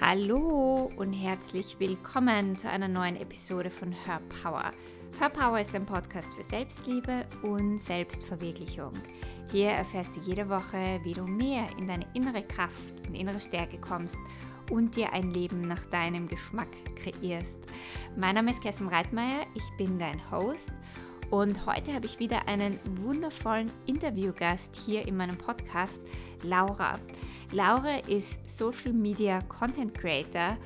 Hallo und herzlich willkommen zu einer neuen Episode von Her Power. Her Power ist ein Podcast für Selbstliebe und Selbstverwirklichung. Hier erfährst du jede Woche, wie du mehr in deine innere Kraft und innere Stärke kommst und dir ein Leben nach deinem Geschmack kreierst. Mein Name ist Kerstin Reitmeier, ich bin dein Host und heute habe ich wieder einen wundervollen Interviewgast hier in meinem Podcast, Laura. Laura ist Social Media Content Creator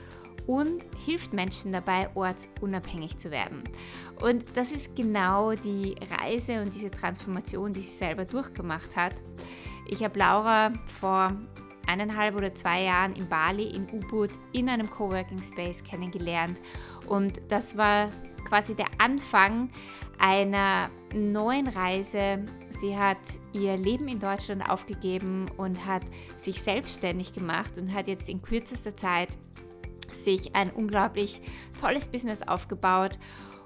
und hilft Menschen dabei, ortsunabhängig zu werden. Und das ist genau die Reise und diese Transformation, die sie selber durchgemacht hat. Ich habe Laura vor eineinhalb oder zwei Jahren in Bali in Ubud in einem Coworking Space kennengelernt und das war quasi der Anfang einer neuen Reise. Sie hat ihr Leben in Deutschland aufgegeben und hat sich selbstständig gemacht und hat jetzt in kürzester Zeit sich ein unglaublich tolles Business aufgebaut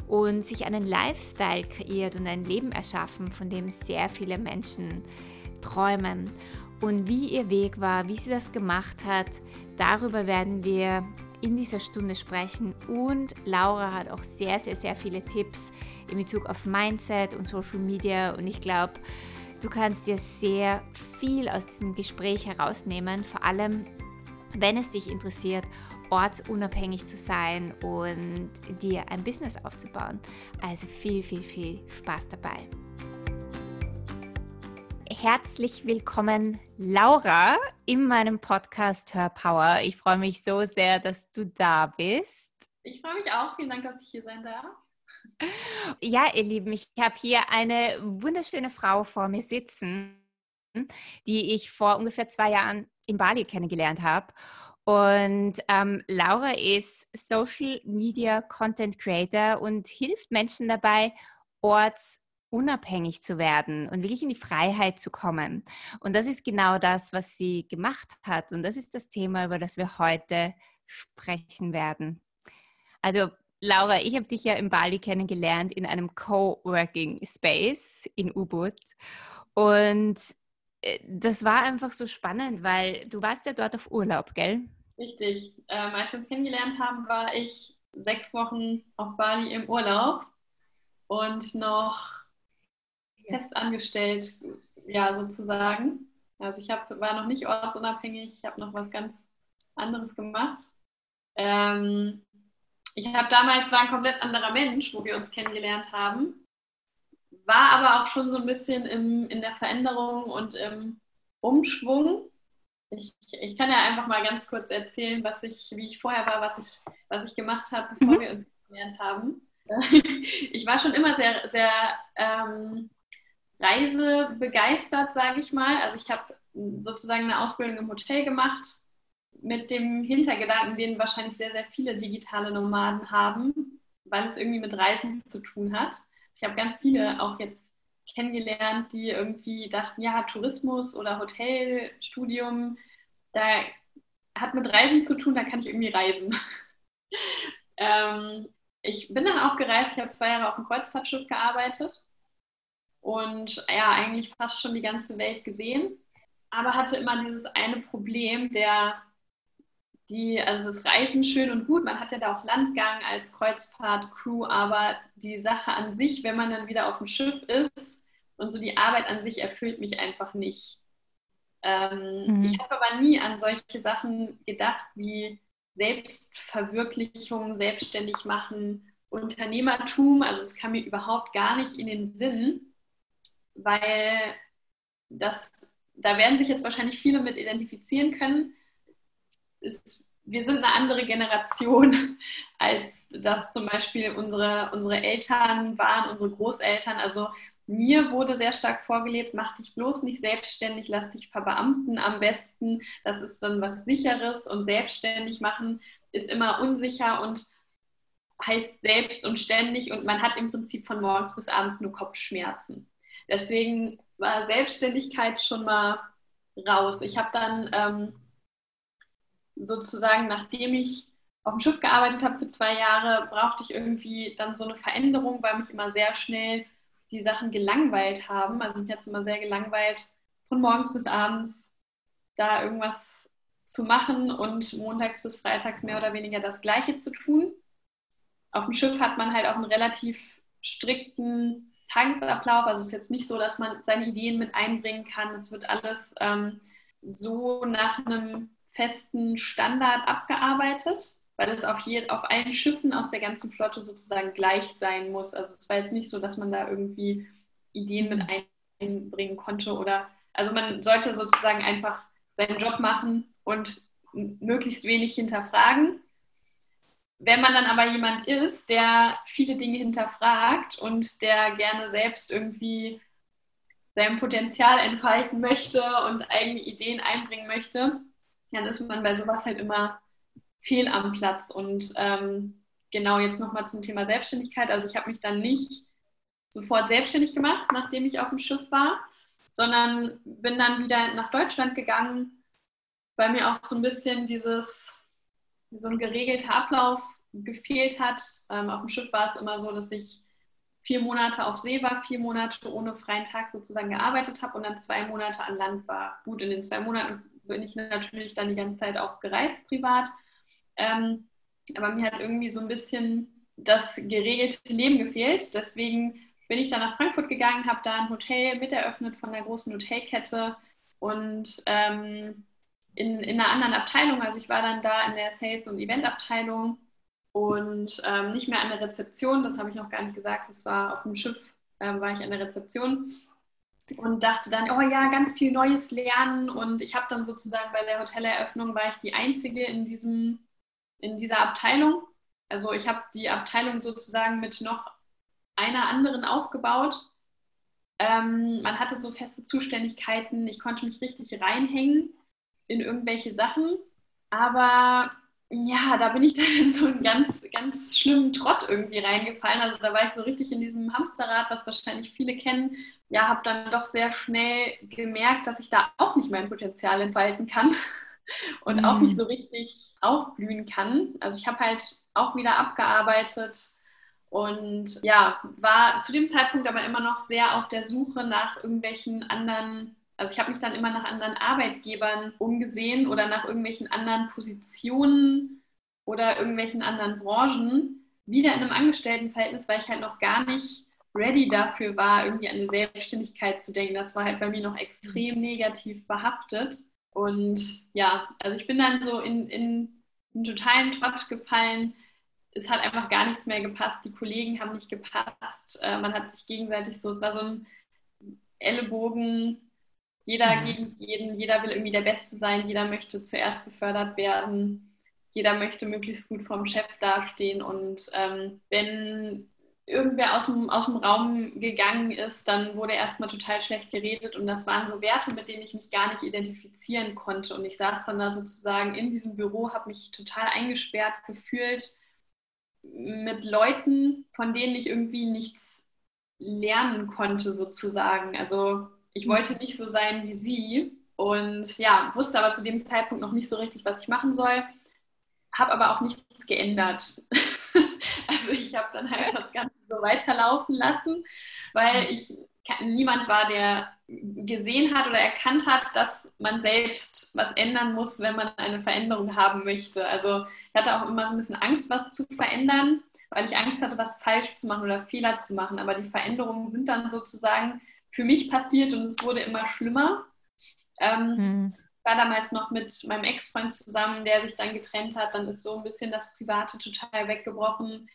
und sich einen Lifestyle kreiert und ein Leben erschaffen, von dem sehr viele Menschen träumen. Und wie ihr Weg war, wie sie das gemacht hat, darüber werden wir in dieser Stunde sprechen. Und Laura hat auch sehr, sehr, sehr viele Tipps in Bezug auf Mindset und Social Media. Und ich glaube, du kannst dir sehr viel aus diesem Gespräch herausnehmen, vor allem wenn es dich interessiert, ortsunabhängig zu sein und dir ein Business aufzubauen. Also viel, viel, viel Spaß dabei. Herzlich willkommen, Laura, in meinem Podcast Hör Power. Ich freue mich so sehr, dass du da bist. Ich freue mich auch. Vielen Dank, dass ich hier sein darf. Ja, ihr Lieben, ich habe hier eine wunderschöne Frau vor mir sitzen, die ich vor ungefähr zwei Jahren in Bali kennengelernt habe. Und ähm, Laura ist Social Media Content Creator und hilft Menschen dabei, ortsunabhängig zu werden und wirklich in die Freiheit zu kommen. Und das ist genau das, was sie gemacht hat. Und das ist das Thema, über das wir heute sprechen werden. Also Laura, ich habe dich ja in Bali kennengelernt in einem Coworking Space in Ubud. Und äh, das war einfach so spannend, weil du warst ja dort auf Urlaub, gell? Richtig. Ähm, als wir uns kennengelernt haben, war ich sechs Wochen auf Bali im Urlaub und noch fest angestellt, ja, sozusagen. Also ich hab, war noch nicht ortsunabhängig, ich habe noch was ganz anderes gemacht. Ähm, ich habe damals, war ein komplett anderer Mensch, wo wir uns kennengelernt haben, war aber auch schon so ein bisschen im, in der Veränderung und im Umschwung. Ich, ich kann ja einfach mal ganz kurz erzählen, was ich, wie ich vorher war, was ich, was ich gemacht habe, bevor mhm. wir uns kennengelernt haben. Ich war schon immer sehr, sehr ähm, reisebegeistert, sage ich mal. Also ich habe sozusagen eine Ausbildung im Hotel gemacht, mit dem Hintergedanken, den wahrscheinlich sehr, sehr viele digitale Nomaden haben, weil es irgendwie mit Reisen zu tun hat. Ich habe ganz viele auch jetzt kennengelernt, die irgendwie dachten, ja, Tourismus oder Hotelstudium, da hat mit Reisen zu tun, da kann ich irgendwie reisen. ähm, ich bin dann auch gereist, ich habe zwei Jahre auf dem Kreuzfahrtschiff gearbeitet und ja, eigentlich fast schon die ganze Welt gesehen, aber hatte immer dieses eine Problem, der die, also das Reisen schön und gut, man hat ja da auch Landgang als Kreuzfahrt-Crew, aber die Sache an sich, wenn man dann wieder auf dem Schiff ist und so die Arbeit an sich erfüllt mich einfach nicht. Ähm, mhm. Ich habe aber nie an solche Sachen gedacht wie Selbstverwirklichung, selbstständig machen, Unternehmertum. Also es kam mir überhaupt gar nicht in den Sinn, weil das, da werden sich jetzt wahrscheinlich viele mit identifizieren können ist, wir sind eine andere Generation, als das zum Beispiel unsere, unsere Eltern waren, unsere Großeltern. Also mir wurde sehr stark vorgelebt, mach dich bloß nicht selbstständig, lass dich verbeamten am besten. Das ist dann was Sicheres und selbstständig machen ist immer unsicher und heißt selbst und ständig und man hat im Prinzip von morgens bis abends nur Kopfschmerzen. Deswegen war Selbstständigkeit schon mal raus. Ich habe dann ähm, sozusagen, nachdem ich auf dem Schiff gearbeitet habe für zwei Jahre, brauchte ich irgendwie dann so eine Veränderung, weil mich immer sehr schnell die Sachen gelangweilt haben. Also mich hat es immer sehr gelangweilt, von morgens bis abends da irgendwas zu machen und montags bis freitags mehr oder weniger das Gleiche zu tun. Auf dem Schiff hat man halt auch einen relativ strikten Tagesablauf. Also es ist jetzt nicht so, dass man seine Ideen mit einbringen kann. Es wird alles ähm, so nach einem festen Standard abgearbeitet, weil es auf, je, auf allen Schiffen aus der ganzen Flotte sozusagen gleich sein muss. Also es war jetzt nicht so, dass man da irgendwie Ideen mit einbringen konnte oder also man sollte sozusagen einfach seinen Job machen und möglichst wenig hinterfragen. Wenn man dann aber jemand ist, der viele Dinge hinterfragt und der gerne selbst irgendwie sein Potenzial entfalten möchte und eigene Ideen einbringen möchte, dann ist man bei sowas halt immer fehl am Platz. Und ähm, genau jetzt nochmal zum Thema Selbstständigkeit. Also ich habe mich dann nicht sofort selbstständig gemacht, nachdem ich auf dem Schiff war, sondern bin dann wieder nach Deutschland gegangen, weil mir auch so ein bisschen dieses, so ein geregelter Ablauf gefehlt hat. Ähm, auf dem Schiff war es immer so, dass ich vier Monate auf See war, vier Monate ohne freien Tag sozusagen gearbeitet habe und dann zwei Monate an Land war. Gut, in den zwei Monaten bin ich natürlich dann die ganze Zeit auch gereist privat. Ähm, aber mir hat irgendwie so ein bisschen das geregelte Leben gefehlt. Deswegen bin ich dann nach Frankfurt gegangen, habe da ein Hotel mit eröffnet von der großen Hotelkette und ähm, in, in einer anderen Abteilung. Also ich war dann da in der Sales- und Eventabteilung und ähm, nicht mehr an der Rezeption. Das habe ich noch gar nicht gesagt. Das war auf dem Schiff, äh, war ich an der Rezeption und dachte dann, oh ja, ganz viel Neues lernen. Und ich habe dann sozusagen bei der Hoteleröffnung war ich die Einzige in, diesem, in dieser Abteilung. Also ich habe die Abteilung sozusagen mit noch einer anderen aufgebaut. Ähm, man hatte so feste Zuständigkeiten, ich konnte mich richtig reinhängen in irgendwelche Sachen, aber ja, da bin ich dann in so einen ganz, ganz schlimmen Trott irgendwie reingefallen. Also da war ich so richtig in diesem Hamsterrad, was wahrscheinlich viele kennen. Ja, habe dann doch sehr schnell gemerkt, dass ich da auch nicht mein Potenzial entfalten kann und mhm. auch nicht so richtig aufblühen kann. Also ich habe halt auch wieder abgearbeitet und ja, war zu dem Zeitpunkt aber immer noch sehr auf der Suche nach irgendwelchen anderen also ich habe mich dann immer nach anderen Arbeitgebern umgesehen oder nach irgendwelchen anderen Positionen oder irgendwelchen anderen Branchen wieder in einem Angestelltenverhältnis, weil ich halt noch gar nicht ready dafür war, irgendwie an eine Selbstständigkeit zu denken. Das war halt bei mir noch extrem negativ behaftet. Und ja, also ich bin dann so in, in einen totalen Trott gefallen. Es hat einfach gar nichts mehr gepasst. Die Kollegen haben nicht gepasst. Äh, man hat sich gegenseitig so, es war so ein Ellenbogen jeder mhm. gegen jeden, jeder will irgendwie der Beste sein, jeder möchte zuerst befördert werden, jeder möchte möglichst gut vom Chef dastehen. Und ähm, wenn irgendwer aus dem, aus dem Raum gegangen ist, dann wurde erstmal total schlecht geredet und das waren so Werte, mit denen ich mich gar nicht identifizieren konnte. Und ich saß dann da sozusagen in diesem Büro, habe mich total eingesperrt gefühlt mit Leuten, von denen ich irgendwie nichts lernen konnte sozusagen. Also ich wollte nicht so sein wie sie und ja, wusste aber zu dem Zeitpunkt noch nicht so richtig, was ich machen soll, habe aber auch nichts geändert. also ich habe dann halt das Ganze so weiterlaufen lassen, weil ich niemand war, der gesehen hat oder erkannt hat, dass man selbst was ändern muss, wenn man eine Veränderung haben möchte. Also ich hatte auch immer so ein bisschen Angst, was zu verändern, weil ich Angst hatte, was falsch zu machen oder Fehler zu machen. Aber die Veränderungen sind dann sozusagen für mich passiert und es wurde immer schlimmer. Ähm, mhm. war damals noch mit meinem Ex-Freund zusammen, der sich dann getrennt hat. Dann ist so ein bisschen das Private total weggebrochen.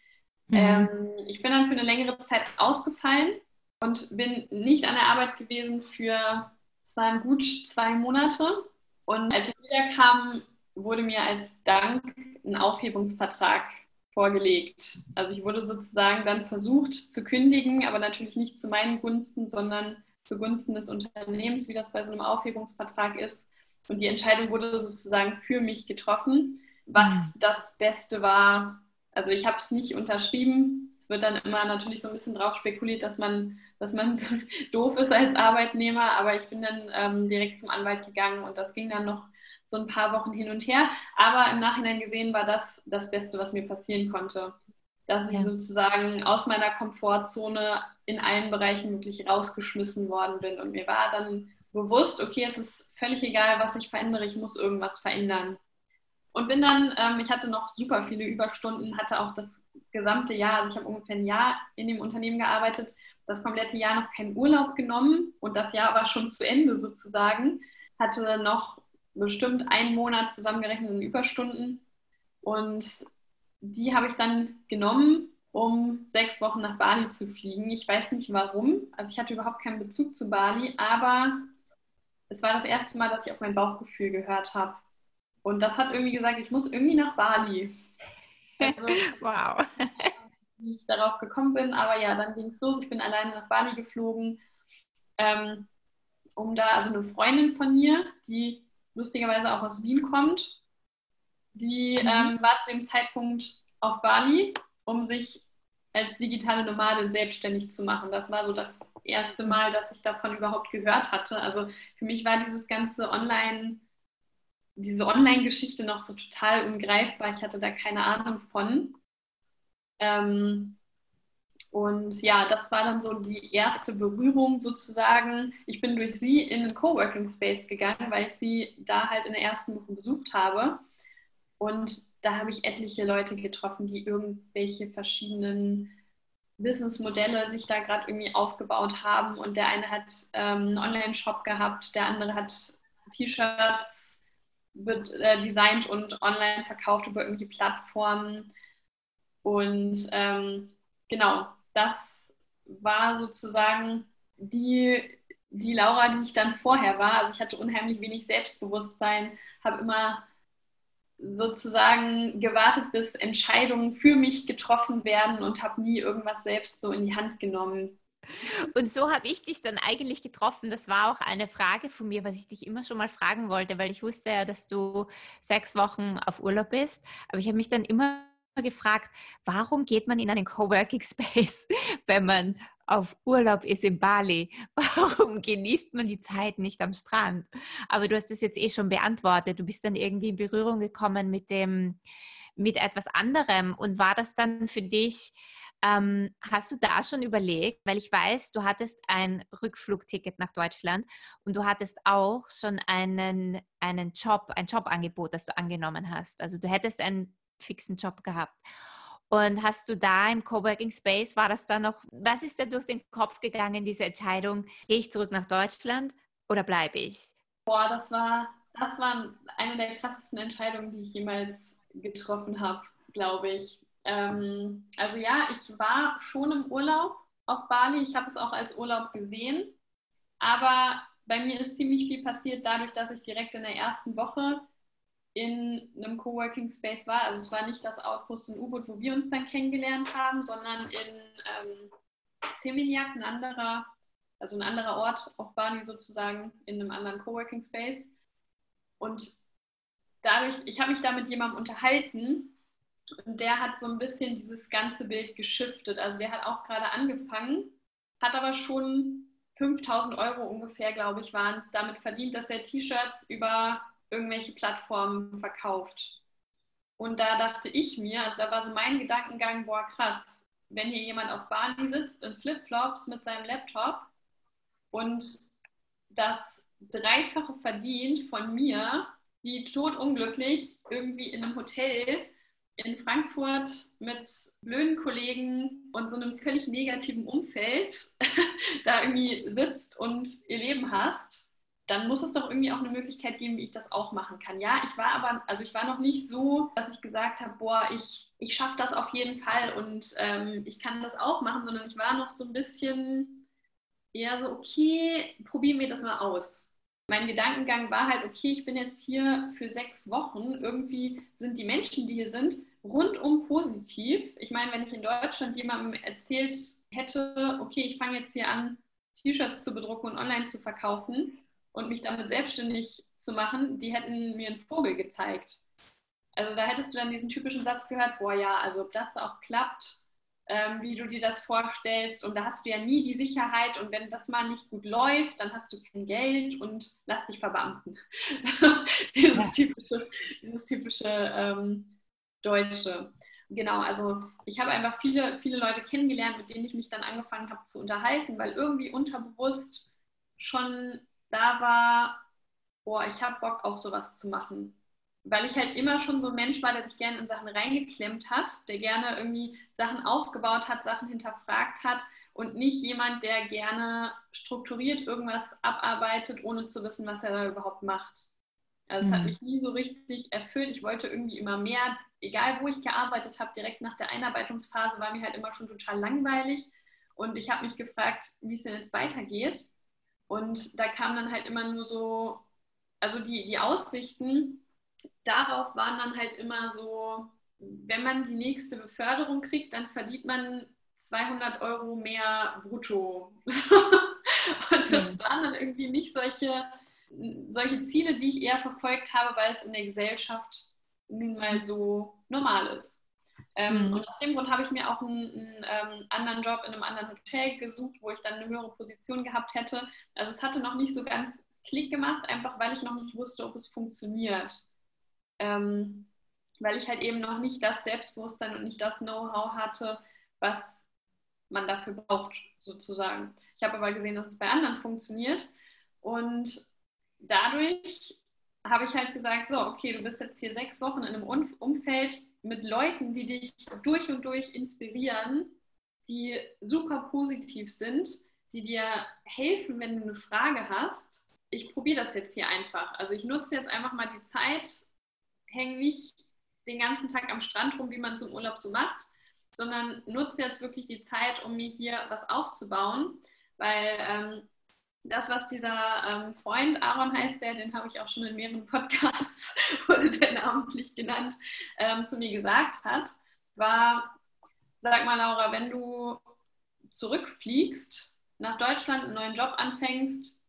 Mhm. Ähm, ich bin dann für eine längere Zeit ausgefallen und bin nicht an der Arbeit gewesen für, es waren gut zwei Monate. Und als ich wiederkam, wurde mir als Dank ein Aufhebungsvertrag vorgelegt. Also ich wurde sozusagen dann versucht zu kündigen, aber natürlich nicht zu meinen Gunsten, sondern zugunsten des Unternehmens, wie das bei so einem Aufhebungsvertrag ist. Und die Entscheidung wurde sozusagen für mich getroffen, was mhm. das Beste war. Also ich habe es nicht unterschrieben. Es wird dann immer natürlich so ein bisschen drauf spekuliert, dass man, dass man so doof ist als Arbeitnehmer, aber ich bin dann ähm, direkt zum Anwalt gegangen und das ging dann noch so ein paar Wochen hin und her. Aber im Nachhinein gesehen war das das Beste, was mir passieren konnte. Dass ich ja. sozusagen aus meiner Komfortzone in allen Bereichen wirklich rausgeschmissen worden bin. Und mir war dann bewusst, okay, es ist völlig egal, was ich verändere, ich muss irgendwas verändern. Und bin dann, ähm, ich hatte noch super viele Überstunden, hatte auch das gesamte Jahr, also ich habe ungefähr ein Jahr in dem Unternehmen gearbeitet, das komplette Jahr noch keinen Urlaub genommen und das Jahr war schon zu Ende sozusagen. Hatte noch bestimmt einen Monat zusammengerechnet in Überstunden und die habe ich dann genommen, um sechs Wochen nach Bali zu fliegen. Ich weiß nicht warum, also ich hatte überhaupt keinen Bezug zu Bali, aber es war das erste Mal, dass ich auf mein Bauchgefühl gehört habe. Und das hat irgendwie gesagt, ich muss irgendwie nach Bali. Also, wow. Wie ich darauf gekommen bin, aber ja, dann ging es los. Ich bin alleine nach Bali geflogen, ähm, um da, also eine Freundin von mir, die lustigerweise auch aus Wien kommt, die mhm. ähm, war zu dem Zeitpunkt auf Bali, um sich als digitale Nomadin selbstständig zu machen. Das war so das erste Mal, dass ich davon überhaupt gehört hatte. Also für mich war dieses ganze Online- diese Online-Geschichte noch so total ungreifbar. Ich hatte da keine Ahnung von. Ähm, und ja, das war dann so die erste Berührung sozusagen. Ich bin durch sie in einen Coworking Space gegangen, weil ich sie da halt in der ersten Woche besucht habe. Und da habe ich etliche Leute getroffen, die irgendwelche verschiedenen Businessmodelle sich da gerade irgendwie aufgebaut haben. Und der eine hat ähm, einen Online-Shop gehabt, der andere hat T-Shirts äh, designt und online verkauft über irgendwelche Plattformen. Und ähm, genau, das war sozusagen die, die Laura, die ich dann vorher war. Also ich hatte unheimlich wenig Selbstbewusstsein, habe immer sozusagen gewartet, bis Entscheidungen für mich getroffen werden und habe nie irgendwas selbst so in die Hand genommen. Und so habe ich dich dann eigentlich getroffen. Das war auch eine Frage von mir, was ich dich immer schon mal fragen wollte, weil ich wusste ja, dass du sechs Wochen auf Urlaub bist. Aber ich habe mich dann immer gefragt, warum geht man in einen Coworking Space, wenn man auf Urlaub ist in Bali? Warum genießt man die Zeit nicht am Strand? Aber du hast das jetzt eh schon beantwortet. Du bist dann irgendwie in Berührung gekommen mit dem, mit etwas anderem. Und war das dann für dich ähm, hast du da schon überlegt, weil ich weiß, du hattest ein Rückflugticket nach Deutschland und du hattest auch schon einen, einen Job, ein Jobangebot, das du angenommen hast. Also du hättest einen fixen Job gehabt. Und hast du da im Coworking Space, war das da noch, was ist da durch den Kopf gegangen, diese Entscheidung, gehe ich zurück nach Deutschland oder bleibe ich? Boah, das war, das war eine der krassesten Entscheidungen, die ich jemals getroffen habe, glaube ich. Ähm, also ja, ich war schon im Urlaub auf Bali. Ich habe es auch als Urlaub gesehen. Aber bei mir ist ziemlich viel passiert dadurch, dass ich direkt in der ersten Woche in einem Coworking Space war. Also es war nicht das Outpost in U-Boot, wo wir uns dann kennengelernt haben, sondern in ähm, Seminyak, ein anderer, also ein anderer Ort auf Bali sozusagen, in einem anderen Coworking Space. Und dadurch, ich habe mich da mit jemandem unterhalten, und der hat so ein bisschen dieses ganze Bild geschiftet. Also der hat auch gerade angefangen, hat aber schon 5000 Euro ungefähr, glaube ich, waren es, damit verdient, dass er T-Shirts über irgendwelche Plattformen verkauft. Und da dachte ich mir, also da war so mein Gedankengang, boah, krass, wenn hier jemand auf Bali sitzt in Flipflops mit seinem Laptop und das Dreifache verdient von mir, die totunglücklich irgendwie in einem Hotel in Frankfurt mit blöden Kollegen und so einem völlig negativen Umfeld da irgendwie sitzt und ihr Leben hast, dann muss es doch irgendwie auch eine Möglichkeit geben, wie ich das auch machen kann. Ja, ich war aber, also ich war noch nicht so, dass ich gesagt habe, boah, ich, ich schaffe das auf jeden Fall und ähm, ich kann das auch machen, sondern ich war noch so ein bisschen eher so, okay, probieren wir das mal aus mein Gedankengang war halt, okay, ich bin jetzt hier für sechs Wochen. Irgendwie sind die Menschen, die hier sind, rundum positiv. Ich meine, wenn ich in Deutschland jemandem erzählt hätte, okay, ich fange jetzt hier an, T-Shirts zu bedrucken und online zu verkaufen und mich damit selbstständig zu machen, die hätten mir einen Vogel gezeigt. Also da hättest du dann diesen typischen Satz gehört, boah ja, also ob das auch klappt, ähm, wie du dir das vorstellst. Und da hast du ja nie die Sicherheit. Und wenn das mal nicht gut läuft, dann hast du kein Geld und lass dich verbeamten. dieses typische, dieses typische ähm, Deutsche. Genau, also ich habe einfach viele, viele Leute kennengelernt, mit denen ich mich dann angefangen habe zu unterhalten, weil irgendwie unterbewusst schon da war, boah, ich habe Bock auch sowas zu machen. Weil ich halt immer schon so ein Mensch war, der sich gerne in Sachen reingeklemmt hat, der gerne irgendwie Sachen aufgebaut hat, Sachen hinterfragt hat und nicht jemand, der gerne strukturiert irgendwas abarbeitet, ohne zu wissen, was er da überhaupt macht. Also es mhm. hat mich nie so richtig erfüllt. Ich wollte irgendwie immer mehr, egal wo ich gearbeitet habe, direkt nach der Einarbeitungsphase war mir halt immer schon total langweilig. Und ich habe mich gefragt, wie es denn jetzt weitergeht. Und da kam dann halt immer nur so, also die, die Aussichten darauf waren dann halt immer so, wenn man die nächste Beförderung kriegt, dann verdient man 200 Euro mehr brutto. und das waren dann irgendwie nicht solche, solche Ziele, die ich eher verfolgt habe, weil es in der Gesellschaft nun mal so normal ist. Ähm, mhm. Und aus dem Grund habe ich mir auch einen, einen ähm, anderen Job in einem anderen Hotel gesucht, wo ich dann eine höhere Position gehabt hätte. Also es hatte noch nicht so ganz Klick gemacht, einfach weil ich noch nicht wusste, ob es funktioniert. Ähm, weil ich halt eben noch nicht das Selbstbewusstsein und nicht das Know-how hatte, was man dafür braucht, sozusagen. Ich habe aber gesehen, dass es bei anderen funktioniert. Und dadurch habe ich halt gesagt, so, okay, du bist jetzt hier sechs Wochen in einem Umfeld mit Leuten, die dich durch und durch inspirieren, die super positiv sind, die dir helfen, wenn du eine Frage hast. Ich probiere das jetzt hier einfach. Also ich nutze jetzt einfach mal die Zeit, hänge nicht den ganzen Tag am Strand rum, wie man es im Urlaub so macht, sondern nutze jetzt wirklich die Zeit, um mir hier was aufzubauen, weil ähm, das, was dieser ähm, Freund, Aaron heißt der, den habe ich auch schon in mehreren Podcasts, wurde der namentlich genannt, ähm, zu mir gesagt hat, war, sag mal Laura, wenn du zurückfliegst, nach Deutschland einen neuen Job anfängst,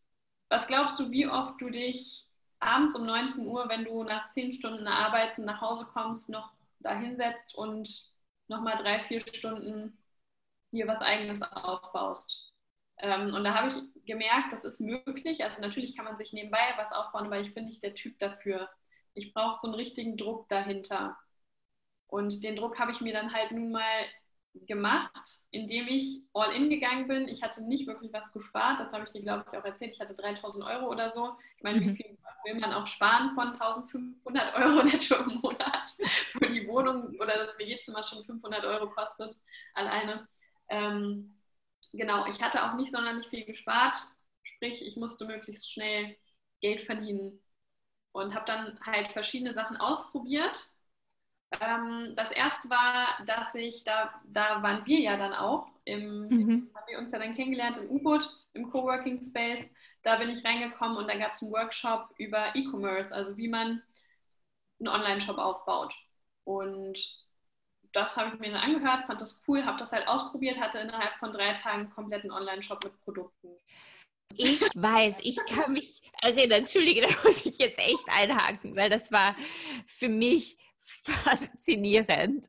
was glaubst du, wie oft du dich abends um 19 Uhr, wenn du nach 10 Stunden Arbeiten nach Hause kommst, noch da hinsetzt und nochmal drei, vier Stunden hier was Eigenes aufbaust. Ähm, und da habe ich gemerkt, das ist möglich. Also natürlich kann man sich nebenbei was aufbauen, aber ich bin nicht der Typ dafür. Ich brauche so einen richtigen Druck dahinter. Und den Druck habe ich mir dann halt nun mal gemacht, indem ich all in gegangen bin. Ich hatte nicht wirklich was gespart. Das habe ich dir, glaube ich, auch erzählt. Ich hatte 3000 Euro oder so. Ich meine, mhm. wie viel will man auch sparen von 1500 Euro netto im Monat, wo die Wohnung oder das WG-Zimmer schon 500 Euro kostet alleine. Ähm, genau, ich hatte auch nicht sonderlich viel gespart. Sprich, ich musste möglichst schnell Geld verdienen und habe dann halt verschiedene Sachen ausprobiert ähm, das erste war, dass ich, da, da waren wir ja dann auch, im, mhm. haben wir uns ja dann kennengelernt im U-Boot, im Coworking Space. Da bin ich reingekommen und da gab es einen Workshop über E-Commerce, also wie man einen Online-Shop aufbaut. Und das habe ich mir dann angehört, fand das cool, habe das halt ausprobiert, hatte innerhalb von drei Tagen einen kompletten Online-Shop mit Produkten. Ich weiß, ich kann mich erinnern. Entschuldige, da muss ich jetzt echt einhaken, weil das war für mich faszinierend,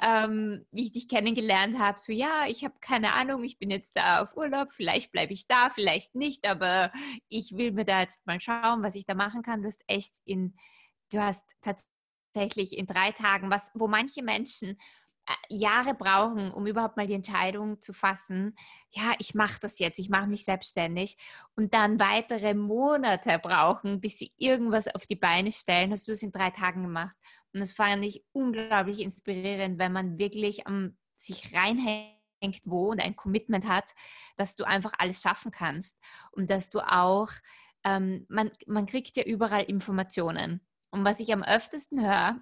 ähm, wie ich dich kennengelernt habe. So, ja, ich habe keine Ahnung, ich bin jetzt da auf Urlaub, vielleicht bleibe ich da, vielleicht nicht, aber ich will mir da jetzt mal schauen, was ich da machen kann. Du hast echt in, du hast tatsächlich in drei Tagen, was, wo manche Menschen äh, Jahre brauchen, um überhaupt mal die Entscheidung zu fassen, ja, ich mache das jetzt, ich mache mich selbstständig und dann weitere Monate brauchen, bis sie irgendwas auf die Beine stellen, hast du das in drei Tagen gemacht. Und das fand ich unglaublich inspirierend, wenn man wirklich am sich reinhängt wo und ein Commitment hat, dass du einfach alles schaffen kannst und dass du auch, ähm, man, man kriegt ja überall Informationen. Und was ich am öftesten höre,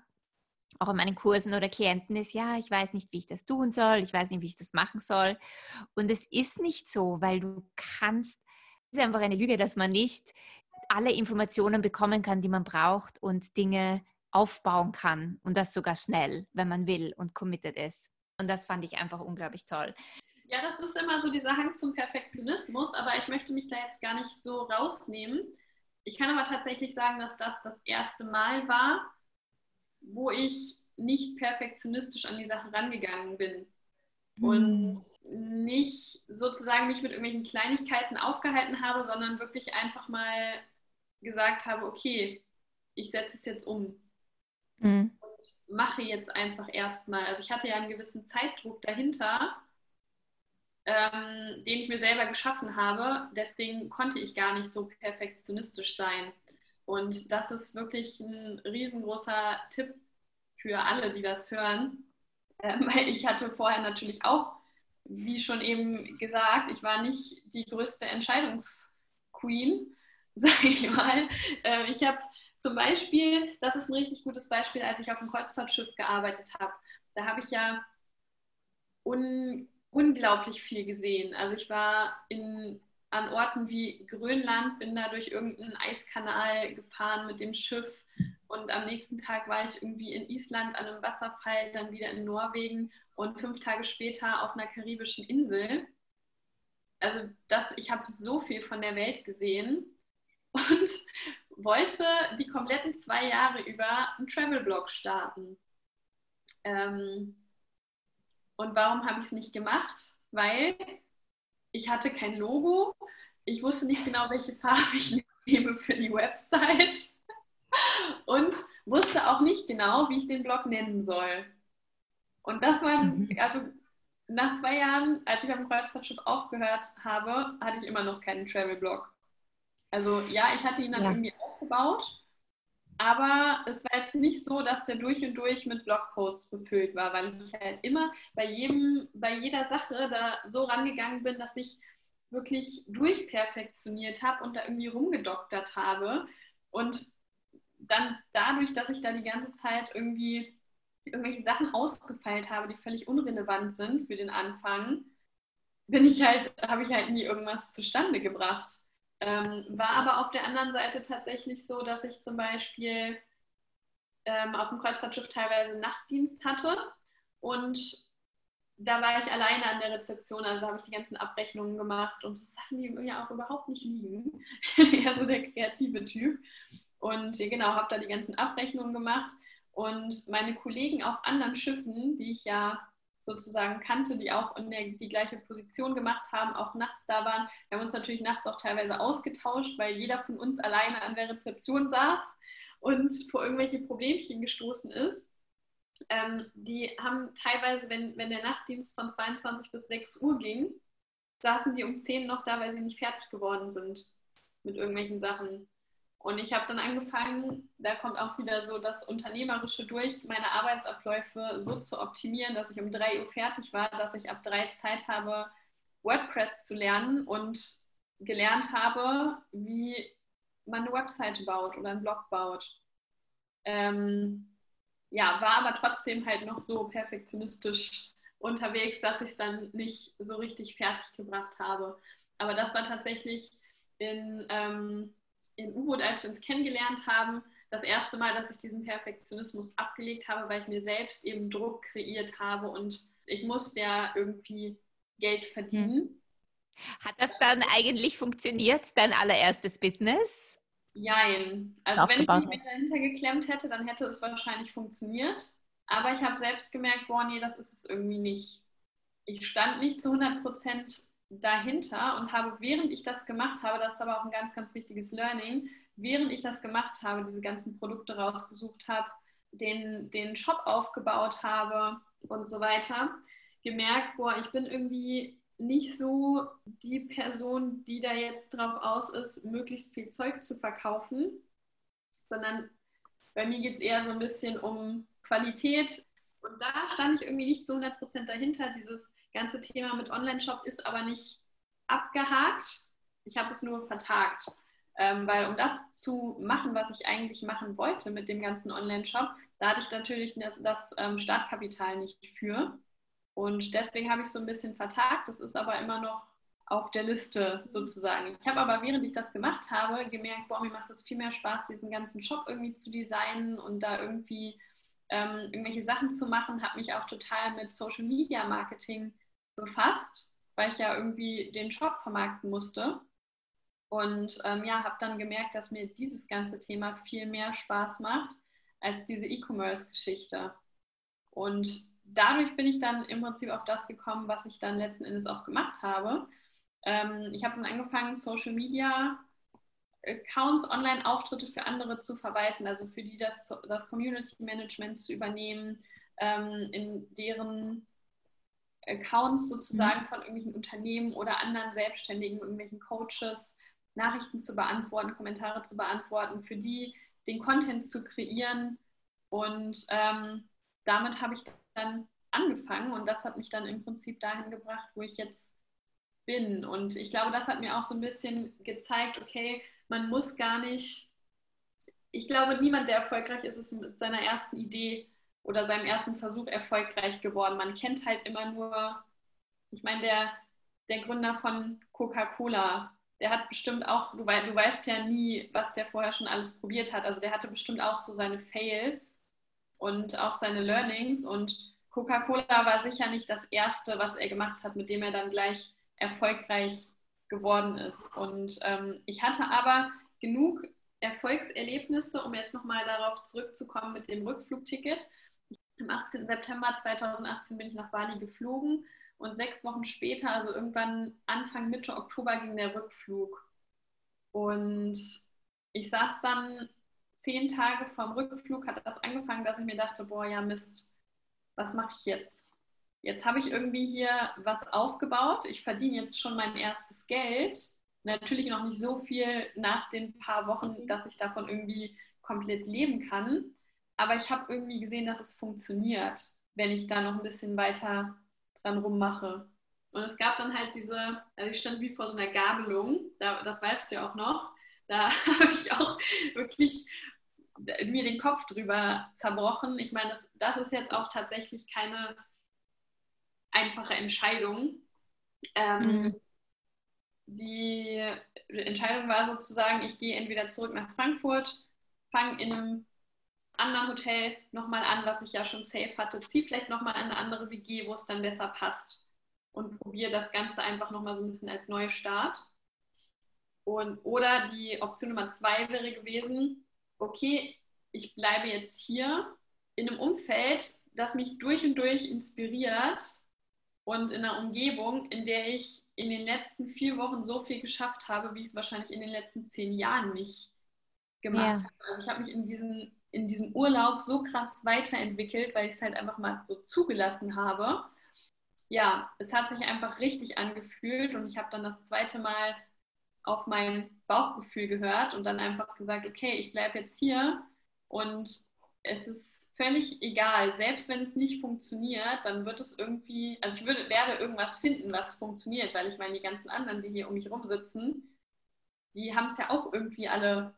auch in meinen Kursen oder Klienten ist, ja, ich weiß nicht, wie ich das tun soll, ich weiß nicht, wie ich das machen soll. Und es ist nicht so, weil du kannst, es ist einfach eine Lüge, dass man nicht alle Informationen bekommen kann, die man braucht und Dinge aufbauen kann und das sogar schnell, wenn man will und committed ist. Und das fand ich einfach unglaublich toll. Ja, das ist immer so dieser Hang zum Perfektionismus, aber ich möchte mich da jetzt gar nicht so rausnehmen. Ich kann aber tatsächlich sagen, dass das das erste Mal war, wo ich nicht perfektionistisch an die Sachen rangegangen bin hm. und nicht sozusagen mich mit irgendwelchen Kleinigkeiten aufgehalten habe, sondern wirklich einfach mal gesagt habe, okay, ich setze es jetzt um mhm. und mache jetzt einfach erstmal. Also ich hatte ja einen gewissen Zeitdruck dahinter, ähm, den ich mir selber geschaffen habe. Deswegen konnte ich gar nicht so perfektionistisch sein. Und das ist wirklich ein riesengroßer Tipp für alle, die das hören. Ähm, weil ich hatte vorher natürlich auch, wie schon eben gesagt, ich war nicht die größte Entscheidungsqueen, sage ich mal. Ähm, ich habe zum Beispiel, das ist ein richtig gutes Beispiel, als ich auf dem Kreuzfahrtschiff gearbeitet habe. Da habe ich ja un unglaublich viel gesehen. Also ich war in, an Orten wie Grönland, bin da durch irgendeinen Eiskanal gefahren mit dem Schiff und am nächsten Tag war ich irgendwie in Island an einem Wasserfall, dann wieder in Norwegen und fünf Tage später auf einer karibischen Insel. Also das, ich habe so viel von der Welt gesehen und wollte die kompletten zwei Jahre über einen Travel-Blog starten. Ähm, und warum habe ich es nicht gemacht? Weil ich hatte kein Logo, ich wusste nicht genau, welche Farbe ich nehme für die Website und wusste auch nicht genau, wie ich den Blog nennen soll. Und das war, mhm. also nach zwei Jahren, als ich dem Kreuzfahrtschiff aufgehört habe, hatte ich immer noch keinen Travel-Blog. Also ja, ich hatte ihn dann ja. irgendwie aufgebaut, aber es war jetzt nicht so, dass der durch und durch mit Blogposts befüllt war, weil ich halt immer bei jedem, bei jeder Sache da so rangegangen bin, dass ich wirklich durchperfektioniert habe und da irgendwie rumgedoktert habe. Und dann dadurch, dass ich da die ganze Zeit irgendwie irgendwelche Sachen ausgefeilt habe, die völlig unrelevant sind für den Anfang, bin ich halt, habe ich halt nie irgendwas zustande gebracht. Ähm, war aber auf der anderen Seite tatsächlich so, dass ich zum Beispiel ähm, auf dem Kreuzfahrtschiff teilweise Nachtdienst hatte und da war ich alleine an der Rezeption, also habe ich die ganzen Abrechnungen gemacht und so Sachen, die mir auch überhaupt nicht liegen. Ich bin eher so der kreative Typ. Und genau, habe da die ganzen Abrechnungen gemacht. Und meine Kollegen auf anderen Schiffen, die ich ja sozusagen kannte, die auch in der, die gleiche Position gemacht haben, auch nachts da waren. Wir haben uns natürlich nachts auch teilweise ausgetauscht, weil jeder von uns alleine an der Rezeption saß und vor irgendwelche Problemchen gestoßen ist. Ähm, die haben teilweise, wenn, wenn der Nachtdienst von 22 bis 6 Uhr ging, saßen die um 10 noch da, weil sie nicht fertig geworden sind mit irgendwelchen Sachen. Und ich habe dann angefangen, da kommt auch wieder so das Unternehmerische durch, meine Arbeitsabläufe so zu optimieren, dass ich um 3 Uhr fertig war, dass ich ab 3 Zeit habe, WordPress zu lernen und gelernt habe, wie man eine Webseite baut oder einen Blog baut. Ähm, ja, war aber trotzdem halt noch so perfektionistisch unterwegs, dass ich es dann nicht so richtig fertig gebracht habe. Aber das war tatsächlich in ähm, in U-Boot, als wir uns kennengelernt haben, das erste Mal, dass ich diesen Perfektionismus abgelegt habe, weil ich mir selbst eben Druck kreiert habe und ich musste ja irgendwie Geld verdienen. Hm. Hat das dann eigentlich funktioniert, dein allererstes Business? Jein. Also wenn ich mich mit dahinter geklemmt hätte, dann hätte es wahrscheinlich funktioniert. Aber ich habe selbst gemerkt, boah, nee, das ist es irgendwie nicht. Ich stand nicht zu 100 Prozent dahinter und habe, während ich das gemacht habe, das ist aber auch ein ganz, ganz wichtiges Learning, während ich das gemacht habe, diese ganzen Produkte rausgesucht habe, den, den Shop aufgebaut habe und so weiter, gemerkt, boah, ich bin irgendwie nicht so die Person, die da jetzt drauf aus ist, möglichst viel Zeug zu verkaufen, sondern bei mir geht es eher so ein bisschen um Qualität. Und da stand ich irgendwie nicht zu 100% dahinter, dieses ganze Thema mit Online-Shop ist aber nicht abgehakt. Ich habe es nur vertagt. Ähm, weil um das zu machen, was ich eigentlich machen wollte mit dem ganzen Online-Shop, da hatte ich natürlich das, das ähm, Startkapital nicht für. Und deswegen habe ich so ein bisschen vertagt. Das ist aber immer noch auf der Liste sozusagen. Ich habe aber, während ich das gemacht habe, gemerkt, boah, mir macht es viel mehr Spaß, diesen ganzen Shop irgendwie zu designen und da irgendwie ähm, irgendwelche Sachen zu machen, habe mich auch total mit Social Media Marketing befasst, weil ich ja irgendwie den Shop vermarkten musste. Und ähm, ja, habe dann gemerkt, dass mir dieses ganze Thema viel mehr Spaß macht als diese E-Commerce-Geschichte. Und dadurch bin ich dann im Prinzip auf das gekommen, was ich dann letzten Endes auch gemacht habe. Ähm, ich habe dann angefangen, Social Media Accounts, Online-Auftritte für andere zu verwalten, also für die das, das Community Management zu übernehmen, ähm, in deren Accounts sozusagen mhm. von irgendwelchen Unternehmen oder anderen Selbstständigen, irgendwelchen Coaches, Nachrichten zu beantworten, Kommentare zu beantworten, für die den Content zu kreieren. Und ähm, damit habe ich dann angefangen und das hat mich dann im Prinzip dahin gebracht, wo ich jetzt bin. Und ich glaube, das hat mir auch so ein bisschen gezeigt, okay, man muss gar nicht, ich glaube, niemand, der erfolgreich ist, ist mit seiner ersten Idee oder seinem ersten Versuch erfolgreich geworden. Man kennt halt immer nur, ich meine, der, der Gründer von Coca-Cola, der hat bestimmt auch, du, du weißt ja nie, was der vorher schon alles probiert hat. Also der hatte bestimmt auch so seine Fails und auch seine Learnings. Und Coca-Cola war sicher nicht das Erste, was er gemacht hat, mit dem er dann gleich erfolgreich geworden ist. Und ähm, ich hatte aber genug Erfolgserlebnisse, um jetzt nochmal darauf zurückzukommen mit dem Rückflugticket. Am 18. September 2018 bin ich nach Bali geflogen und sechs Wochen später, also irgendwann Anfang, Mitte Oktober, ging der Rückflug. Und ich saß dann zehn Tage vorm Rückflug, hat das angefangen, dass ich mir dachte, boah, ja Mist, was mache ich jetzt? Jetzt habe ich irgendwie hier was aufgebaut. Ich verdiene jetzt schon mein erstes Geld. Natürlich noch nicht so viel nach den paar Wochen, dass ich davon irgendwie komplett leben kann. Aber ich habe irgendwie gesehen, dass es funktioniert, wenn ich da noch ein bisschen weiter dran rummache. Und es gab dann halt diese, also ich stand wie vor so einer Gabelung, da, das weißt du ja auch noch, da habe ich auch wirklich mir den Kopf drüber zerbrochen. Ich meine, das, das ist jetzt auch tatsächlich keine einfache Entscheidung. Ähm, mhm. Die Entscheidung war sozusagen, ich gehe entweder zurück nach Frankfurt, fange in einem anderen Hotel nochmal an, was ich ja schon safe hatte, ziehe vielleicht nochmal eine andere WG, wo es dann besser passt und probiere das Ganze einfach nochmal so ein bisschen als Neustart. Und, oder die Option Nummer zwei wäre gewesen, okay, ich bleibe jetzt hier in einem Umfeld, das mich durch und durch inspiriert und in einer Umgebung, in der ich in den letzten vier Wochen so viel geschafft habe, wie ich es wahrscheinlich in den letzten zehn Jahren nicht gemacht ja. habe. Also ich habe mich in diesen in diesem Urlaub so krass weiterentwickelt, weil ich es halt einfach mal so zugelassen habe. Ja, es hat sich einfach richtig angefühlt und ich habe dann das zweite Mal auf mein Bauchgefühl gehört und dann einfach gesagt, okay, ich bleibe jetzt hier und es ist völlig egal, selbst wenn es nicht funktioniert, dann wird es irgendwie, also ich würde, werde irgendwas finden, was funktioniert, weil ich meine, die ganzen anderen, die hier um mich rum sitzen, die haben es ja auch irgendwie alle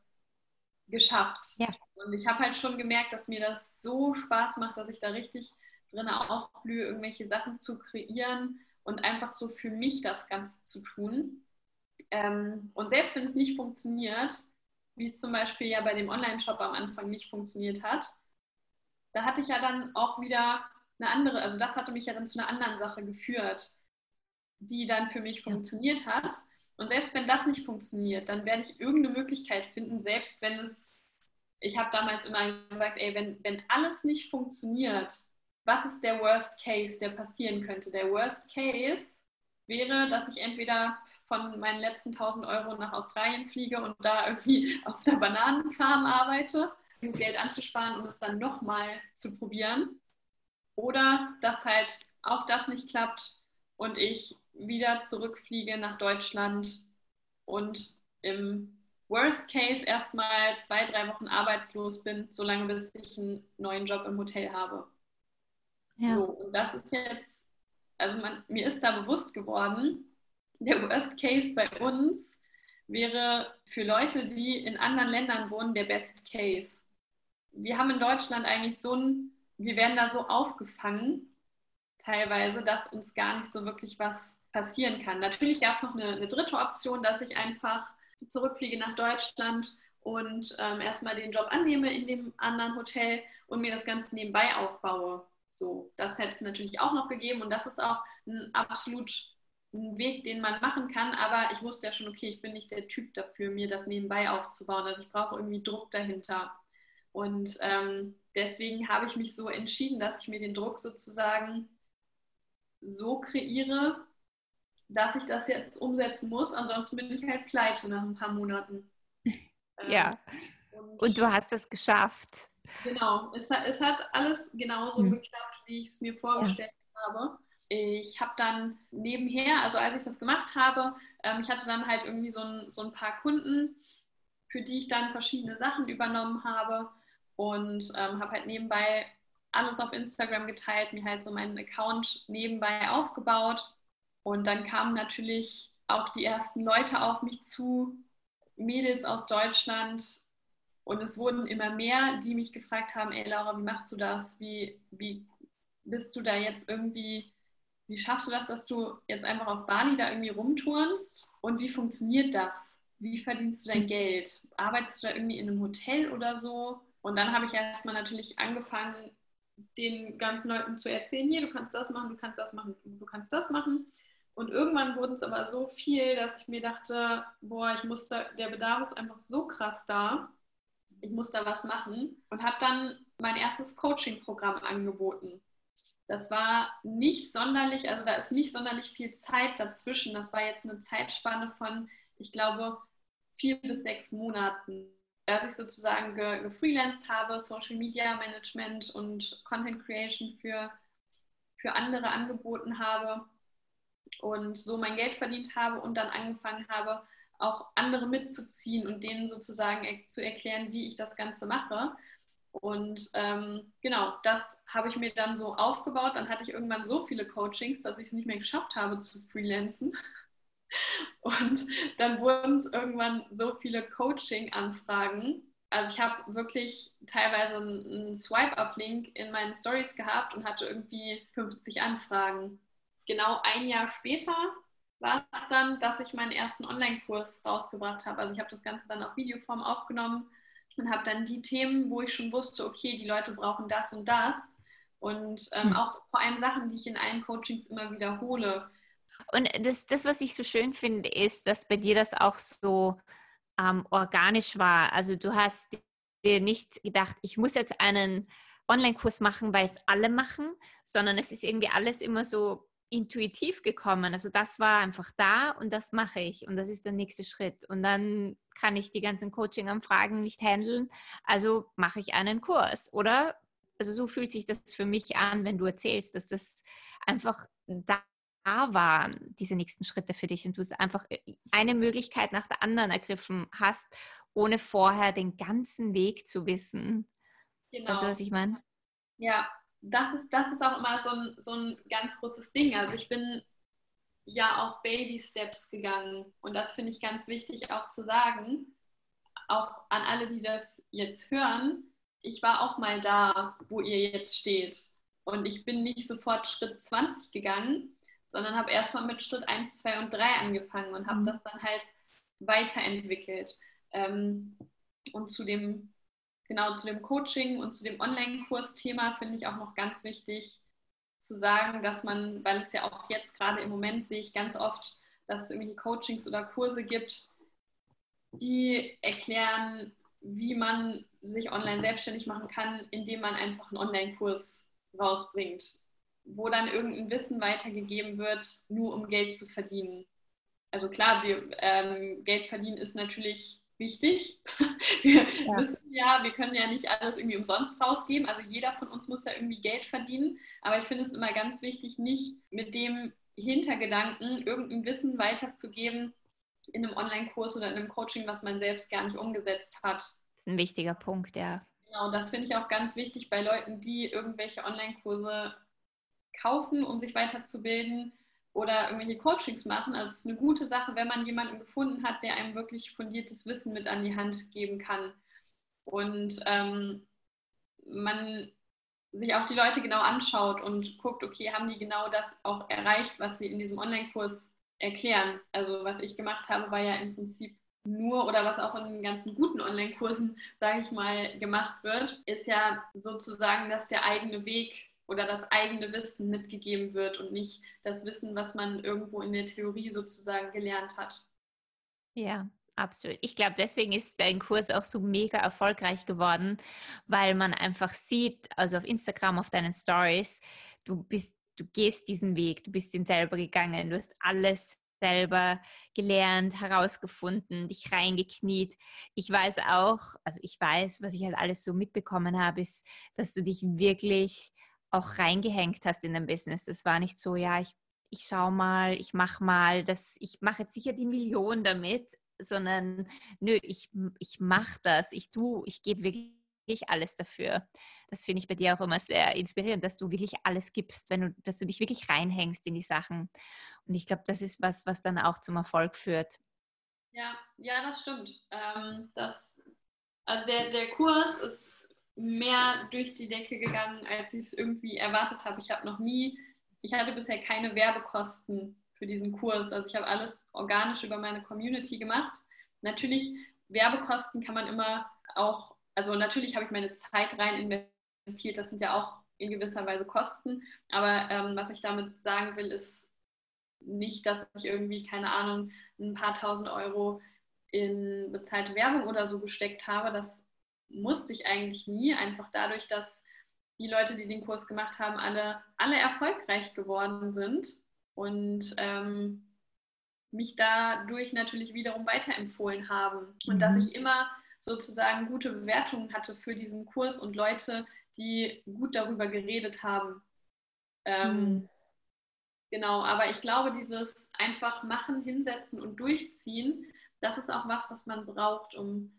geschafft. Ja. Und ich habe halt schon gemerkt, dass mir das so Spaß macht, dass ich da richtig drin aufblühe, irgendwelche Sachen zu kreieren und einfach so für mich das Ganze zu tun. Ähm, und selbst wenn es nicht funktioniert, wie es zum Beispiel ja bei dem Online-Shop am Anfang nicht funktioniert hat, da hatte ich ja dann auch wieder eine andere, also das hatte mich ja dann zu einer anderen Sache geführt, die dann für mich funktioniert hat. Und selbst wenn das nicht funktioniert, dann werde ich irgendeine Möglichkeit finden, selbst wenn es, ich habe damals immer gesagt, ey, wenn, wenn alles nicht funktioniert, was ist der Worst Case, der passieren könnte? Der Worst Case wäre, dass ich entweder von meinen letzten 1000 Euro nach Australien fliege und da irgendwie auf der Bananenfarm arbeite, um Geld anzusparen und es dann nochmal zu probieren. Oder dass halt auch das nicht klappt und ich wieder zurückfliege nach Deutschland und im Worst Case erstmal zwei, drei Wochen arbeitslos bin, solange bis ich einen neuen Job im Hotel habe. Ja. So, und das ist jetzt, also man, mir ist da bewusst geworden, der Worst Case bei uns wäre für Leute, die in anderen Ländern wohnen, der Best Case. Wir haben in Deutschland eigentlich so ein, wir werden da so aufgefangen, teilweise, dass uns gar nicht so wirklich was passieren kann. Natürlich gab es noch eine, eine, dritte Option, dass ich einfach zurückfliege nach Deutschland und ähm, erstmal den Job annehme in dem anderen Hotel und mir das Ganze nebenbei aufbaue. So, das hätte es natürlich auch noch gegeben und das ist auch ein absolut ein Weg, den man machen kann, aber ich wusste ja schon, okay, ich bin nicht der Typ dafür, mir das nebenbei aufzubauen. Also ich brauche irgendwie Druck dahinter. Und ähm, deswegen habe ich mich so entschieden, dass ich mir den Druck sozusagen so kreiere, dass ich das jetzt umsetzen muss. Ansonsten bin ich halt pleite nach ein paar Monaten. Ja. Ähm, und, und, du hast es geschafft. Genau. Es, es hat alles genauso mhm. geklappt, wie ich es mir vorgestellt ja. habe. ich habe dann nebenher, also als ich das gemacht habe, ähm, ich hatte dann halt irgendwie so ein, so ein paar Kunden, für die ich dann verschiedene Sachen übernommen habe und ähm, habe halt nebenbei alles auf Instagram geteilt, mir halt so meinen Account nebenbei aufgebaut und dann kamen natürlich auch die ersten Leute auf mich zu, Mädels aus Deutschland und es wurden immer mehr, die mich gefragt haben, ey Laura, wie machst du das? Wie, wie bist du da jetzt irgendwie wie schaffst du das, dass du jetzt einfach auf Bali da irgendwie rumturnst? Und wie funktioniert das? Wie verdienst du dein Geld? Arbeitest du da irgendwie in einem Hotel oder so? Und dann habe ich erstmal natürlich angefangen, den ganzen Leuten zu erzählen, hier, du kannst das machen, du kannst das machen, du kannst das machen. Und irgendwann wurde es aber so viel, dass ich mir dachte, boah, ich muss da, der Bedarf ist einfach so krass da. Ich muss da was machen und habe dann mein erstes Coaching-Programm angeboten. Das war nicht sonderlich, also da ist nicht sonderlich viel Zeit dazwischen. Das war jetzt eine Zeitspanne von, ich glaube, vier bis sechs Monaten, dass ich sozusagen ge gefreelanced habe, Social Media Management und Content Creation für, für andere angeboten habe und so mein Geld verdient habe und dann angefangen habe, auch andere mitzuziehen und denen sozusagen zu erklären, wie ich das Ganze mache. Und ähm, genau, das habe ich mir dann so aufgebaut. Dann hatte ich irgendwann so viele Coachings, dass ich es nicht mehr geschafft habe zu freelancen. Und dann wurden es irgendwann so viele Coaching-Anfragen. Also ich habe wirklich teilweise einen Swipe-Up-Link in meinen Stories gehabt und hatte irgendwie 50 Anfragen. Genau ein Jahr später war es dann, dass ich meinen ersten Online-Kurs rausgebracht habe. Also ich habe das Ganze dann auf Videoform aufgenommen und habe dann die Themen, wo ich schon wusste, okay, die Leute brauchen das und das und ähm, mhm. auch vor allem Sachen, die ich in allen Coachings immer wiederhole. Und das, das, was ich so schön finde, ist, dass bei dir das auch so ähm, organisch war. Also du hast dir nicht gedacht, ich muss jetzt einen Online-Kurs machen, weil es alle machen, sondern es ist irgendwie alles immer so intuitiv gekommen. Also das war einfach da und das mache ich und das ist der nächste Schritt. Und dann kann ich die ganzen Coaching-Anfragen nicht handeln, also mache ich einen Kurs, oder? Also so fühlt sich das für mich an, wenn du erzählst, dass das einfach da waren, diese nächsten Schritte für dich und du es einfach äh, eine Möglichkeit nach der anderen ergriffen hast, ohne vorher den ganzen Weg zu wissen. Genau. Weißt du, was ich meine? Ja, das ist, das ist auch immer so ein, so ein ganz großes Ding. Also ich bin ja auch Baby Steps gegangen und das finde ich ganz wichtig auch zu sagen, auch an alle, die das jetzt hören. Ich war auch mal da, wo ihr jetzt steht und ich bin nicht sofort Schritt 20 gegangen, sondern habe erstmal mit Schritt 1, 2 und 3 angefangen und habe mhm. das dann halt weiterentwickelt. Ähm, und zu dem genau zu dem Coaching und zu dem Online-Kurs-Thema finde ich auch noch ganz wichtig zu sagen, dass man, weil es ja auch jetzt gerade im Moment sehe ich ganz oft, dass es irgendwelche Coachings oder Kurse gibt, die erklären, wie man sich online selbstständig machen kann, indem man einfach einen Online-Kurs rausbringt, wo dann irgendein Wissen weitergegeben wird, nur um Geld zu verdienen. Also klar, wir, ähm, Geld verdienen ist natürlich wichtig. Wir ja. wissen ja, wir können ja nicht alles irgendwie umsonst rausgeben. Also jeder von uns muss ja irgendwie Geld verdienen. Aber ich finde es immer ganz wichtig, nicht mit dem Hintergedanken irgendein Wissen weiterzugeben in einem Online-Kurs oder in einem Coaching, was man selbst gar nicht umgesetzt hat. Das ist ein wichtiger Punkt, ja. Genau, das finde ich auch ganz wichtig bei Leuten, die irgendwelche Online-Kurse kaufen, um sich weiterzubilden oder irgendwelche Coachings machen. Also es ist eine gute Sache, wenn man jemanden gefunden hat, der einem wirklich fundiertes Wissen mit an die Hand geben kann. Und ähm, man sich auch die Leute genau anschaut und guckt, okay, haben die genau das auch erreicht, was sie in diesem Online-Kurs erklären. Also was ich gemacht habe, war ja im Prinzip nur oder was auch in den ganzen guten Online-Kursen, sage ich mal, gemacht wird, ist ja sozusagen, dass der eigene Weg oder das eigene Wissen mitgegeben wird und nicht das Wissen, was man irgendwo in der Theorie sozusagen gelernt hat. Ja, absolut. Ich glaube, deswegen ist dein Kurs auch so mega erfolgreich geworden, weil man einfach sieht, also auf Instagram, auf deinen Stories, du bist, du gehst diesen Weg, du bist ihn selber gegangen, du hast alles selber gelernt, herausgefunden, dich reingekniet. Ich weiß auch, also ich weiß, was ich halt alles so mitbekommen habe, ist, dass du dich wirklich auch reingehängt hast in dein Business. Das war nicht so, ja, ich, ich schau mal, ich mach mal, das, ich mache jetzt sicher die Million damit, sondern nö, ich, ich mache das, ich tue, ich gebe wirklich alles dafür. Das finde ich bei dir auch immer sehr inspirierend, dass du wirklich alles gibst, wenn du, dass du dich wirklich reinhängst in die Sachen. Und ich glaube, das ist was, was dann auch zum Erfolg führt. Ja, ja, das stimmt. Ähm, das, also der, der Kurs ist mehr durch die Decke gegangen, als ich es irgendwie erwartet habe. Ich habe noch nie, ich hatte bisher keine Werbekosten für diesen Kurs. Also ich habe alles organisch über meine Community gemacht. Natürlich, Werbekosten kann man immer auch, also natürlich habe ich meine Zeit rein investiert, das sind ja auch in gewisser Weise Kosten. Aber ähm, was ich damit sagen will, ist nicht, dass ich irgendwie, keine Ahnung, ein paar tausend Euro in bezahlte Werbung oder so gesteckt habe. Das musste ich eigentlich nie, einfach dadurch, dass die Leute, die den Kurs gemacht haben, alle, alle erfolgreich geworden sind und ähm, mich dadurch natürlich wiederum weiterempfohlen haben. Und mhm. dass ich immer sozusagen gute Bewertungen hatte für diesen Kurs und Leute, die gut darüber geredet haben. Ähm, mhm. Genau, aber ich glaube, dieses einfach machen, hinsetzen und durchziehen, das ist auch was, was man braucht, um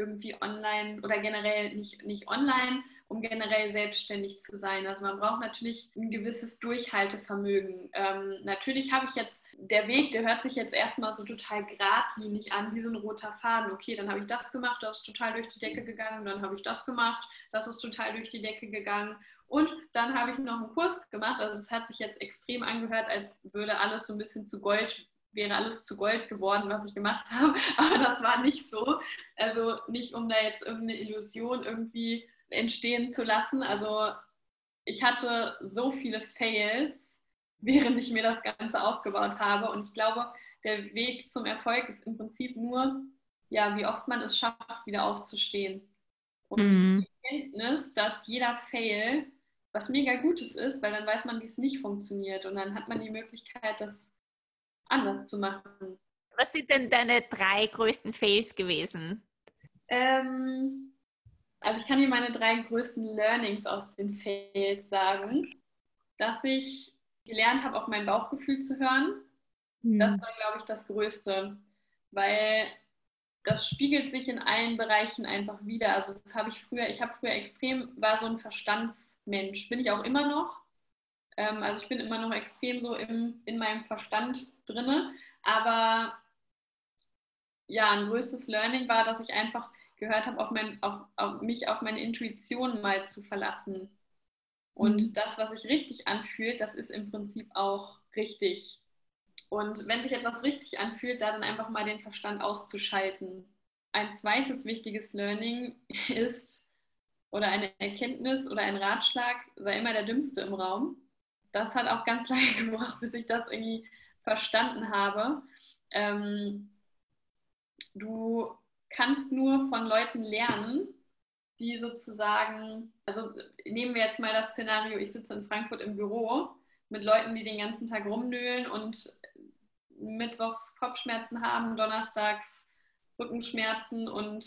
irgendwie online oder generell nicht, nicht online, um generell selbstständig zu sein. Also man braucht natürlich ein gewisses Durchhaltevermögen. Ähm, natürlich habe ich jetzt, der Weg, der hört sich jetzt erstmal so total geradlinig an, wie so ein roter Faden. Okay, dann habe ich das gemacht, das ist total durch die Decke gegangen, dann habe ich das gemacht, das ist total durch die Decke gegangen. Und dann habe ich noch einen Kurs gemacht. Also es hat sich jetzt extrem angehört, als würde alles so ein bisschen zu Gold wäre alles zu Gold geworden, was ich gemacht habe. Aber das war nicht so. Also nicht, um da jetzt irgendeine Illusion irgendwie entstehen zu lassen. Also ich hatte so viele Fails, während ich mir das Ganze aufgebaut habe. Und ich glaube, der Weg zum Erfolg ist im Prinzip nur, ja, wie oft man es schafft, wieder aufzustehen. Und mhm. die Erkenntnis, dass jeder Fail was mega Gutes ist, weil dann weiß man, wie es nicht funktioniert. Und dann hat man die Möglichkeit, das anders zu machen. Was sind denn deine drei größten Fails gewesen? Ähm, also ich kann dir meine drei größten Learnings aus den Fails sagen, dass ich gelernt habe, auf mein Bauchgefühl zu hören. Mhm. Das war, glaube ich, das Größte, weil das spiegelt sich in allen Bereichen einfach wieder. Also das habe ich früher, ich habe früher extrem, war so ein Verstandsmensch, bin ich auch immer noch. Ähm, also ich bin immer noch extrem so im, in meinem Verstand drinne. Aber ja, ein größtes Learning war, dass ich einfach gehört habe, auf, mein, auf, auf mich auf meine Intuition mal zu verlassen. Und mhm. das, was sich richtig anfühlt, das ist im Prinzip auch richtig. Und wenn sich etwas richtig anfühlt, da dann einfach mal den Verstand auszuschalten. Ein zweites wichtiges Learning ist, oder eine Erkenntnis oder ein Ratschlag, sei immer der Dümmste im Raum das hat auch ganz lange gebraucht, bis ich das irgendwie verstanden habe. Ähm, du kannst nur von Leuten lernen, die sozusagen, also nehmen wir jetzt mal das Szenario, ich sitze in Frankfurt im Büro mit Leuten, die den ganzen Tag rumnöhlen und mittwochs Kopfschmerzen haben, donnerstags Rückenschmerzen und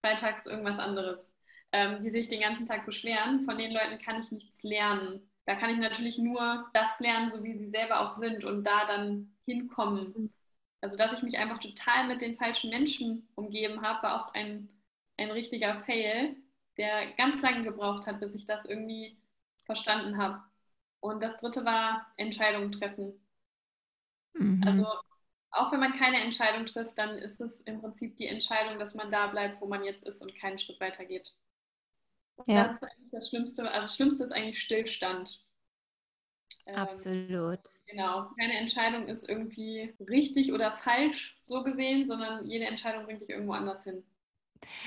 freitags irgendwas anderes, ähm, die sich den ganzen Tag beschweren. Von den Leuten kann ich nichts lernen da kann ich natürlich nur das lernen, so wie sie selber auch sind und da dann hinkommen. Also, dass ich mich einfach total mit den falschen Menschen umgeben habe, war auch ein, ein richtiger Fail, der ganz lange gebraucht hat, bis ich das irgendwie verstanden habe. Und das dritte war Entscheidungen treffen. Mhm. Also, auch wenn man keine Entscheidung trifft, dann ist es im Prinzip die Entscheidung, dass man da bleibt, wo man jetzt ist und keinen Schritt weiter geht. Ja. Das ist eigentlich das Schlimmste. Also das Schlimmste ist eigentlich Stillstand. Ähm, Absolut. Genau. Keine Entscheidung ist irgendwie richtig oder falsch so gesehen, sondern jede Entscheidung bringt dich irgendwo anders hin.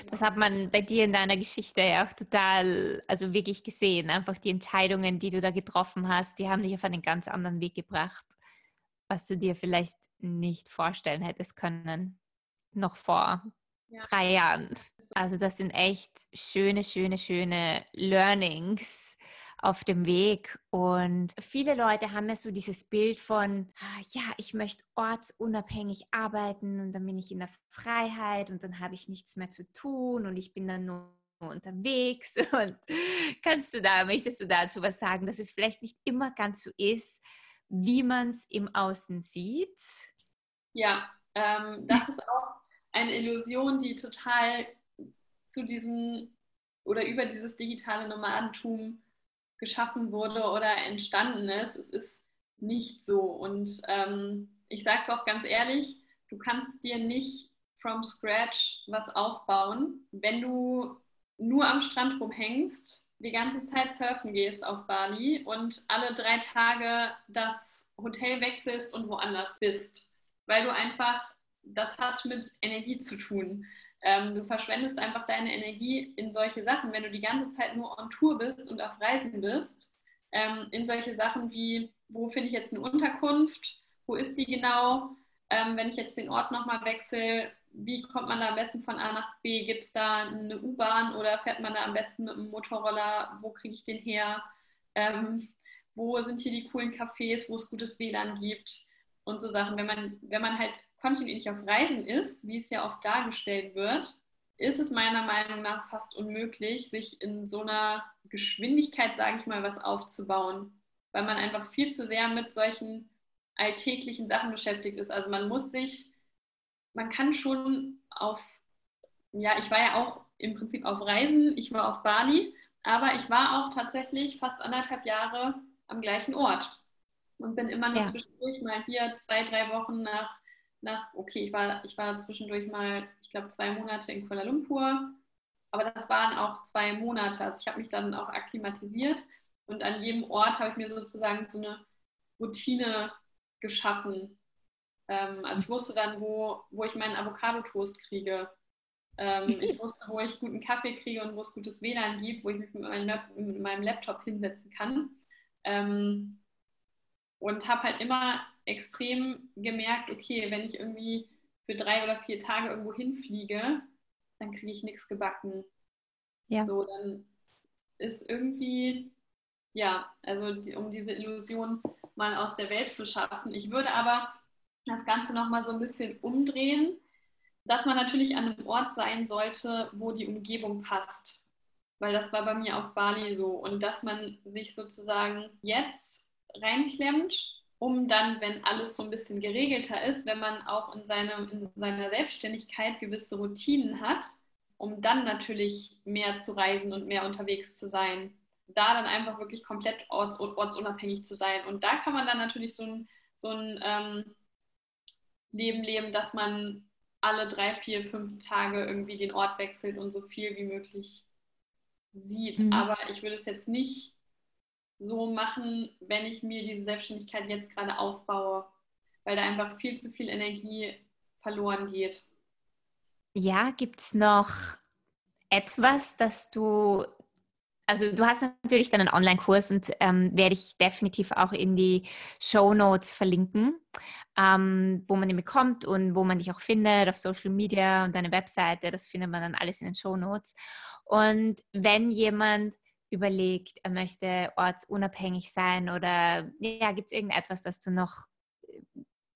Das hat man bei dir in deiner Geschichte ja auch total, also wirklich gesehen. Einfach die Entscheidungen, die du da getroffen hast, die haben dich auf einen ganz anderen Weg gebracht, was du dir vielleicht nicht vorstellen hättest können, noch vor ja. drei Jahren. Also das sind echt schöne, schöne, schöne Learnings auf dem Weg. Und viele Leute haben ja so dieses Bild von, ah, ja, ich möchte ortsunabhängig arbeiten und dann bin ich in der Freiheit und dann habe ich nichts mehr zu tun und ich bin dann nur unterwegs und kannst du da, möchtest du dazu was sagen, dass es vielleicht nicht immer ganz so ist, wie man es im Außen sieht? Ja, ähm, das ist auch eine Illusion, die total zu diesem oder über dieses digitale Nomadentum geschaffen wurde oder entstanden ist. Es ist nicht so. Und ähm, ich sage es auch ganz ehrlich, du kannst dir nicht from scratch was aufbauen, wenn du nur am Strand rumhängst, die ganze Zeit surfen gehst auf Bali und alle drei Tage das Hotel wechselst und woanders bist, weil du einfach, das hat mit Energie zu tun. Ähm, du verschwendest einfach deine Energie in solche Sachen, wenn du die ganze Zeit nur on Tour bist und auf Reisen bist, ähm, in solche Sachen wie, wo finde ich jetzt eine Unterkunft, wo ist die genau, ähm, wenn ich jetzt den Ort nochmal wechsle, wie kommt man da am besten von A nach B? Gibt es da eine U-Bahn oder fährt man da am besten mit einem Motorroller? Wo kriege ich den her? Ähm, wo sind hier die coolen Cafés, wo es gutes WLAN gibt und so Sachen. Wenn man, wenn man halt kontinuierlich auf Reisen ist, wie es ja oft dargestellt wird, ist es meiner Meinung nach fast unmöglich, sich in so einer Geschwindigkeit, sage ich mal, was aufzubauen, weil man einfach viel zu sehr mit solchen alltäglichen Sachen beschäftigt ist. Also man muss sich man kann schon auf, ja, ich war ja auch im Prinzip auf Reisen, ich war auf Bali, aber ich war auch tatsächlich fast anderthalb Jahre am gleichen Ort und bin immer nur ja. zwischendurch mal hier zwei, drei Wochen nach, nach okay, ich war, ich war zwischendurch mal, ich glaube, zwei Monate in Kuala Lumpur, aber das waren auch zwei Monate. Also ich habe mich dann auch akklimatisiert und an jedem Ort habe ich mir sozusagen so eine Routine geschaffen, ähm, also ich wusste dann, wo, wo ich meinen Avocado-Toast kriege. Ähm, ich wusste, wo ich guten Kaffee kriege und wo es gutes WLAN gibt, wo ich mich mit meinem, mit meinem Laptop hinsetzen kann. Ähm, und habe halt immer extrem gemerkt, okay, wenn ich irgendwie für drei oder vier Tage irgendwo hinfliege, dann kriege ich nichts gebacken. Ja. So, dann ist irgendwie, ja, also die, um diese Illusion mal aus der Welt zu schaffen. Ich würde aber das Ganze nochmal so ein bisschen umdrehen, dass man natürlich an einem Ort sein sollte, wo die Umgebung passt. Weil das war bei mir auf Bali so. Und dass man sich sozusagen jetzt reinklemmt, um dann, wenn alles so ein bisschen geregelter ist, wenn man auch in, seinem, in seiner Selbstständigkeit gewisse Routinen hat, um dann natürlich mehr zu reisen und mehr unterwegs zu sein. Da dann einfach wirklich komplett orts, ortsunabhängig zu sein. Und da kann man dann natürlich so ein, so ein ähm, Leben leben, dass man alle drei, vier, fünf Tage irgendwie den Ort wechselt und so viel wie möglich sieht. Mhm. Aber ich würde es jetzt nicht so machen, wenn ich mir diese Selbstständigkeit jetzt gerade aufbaue, weil da einfach viel zu viel Energie verloren geht. Ja, gibt es noch etwas, das du also du hast natürlich dann einen Online-Kurs und ähm, werde ich definitiv auch in die Show Notes verlinken, ähm, wo man ihn bekommt und wo man dich auch findet auf Social Media und deine Webseite. Das findet man dann alles in den Show Notes. Und wenn jemand überlegt, er möchte ortsunabhängig sein oder ja, gibt es irgendetwas, das du noch äh,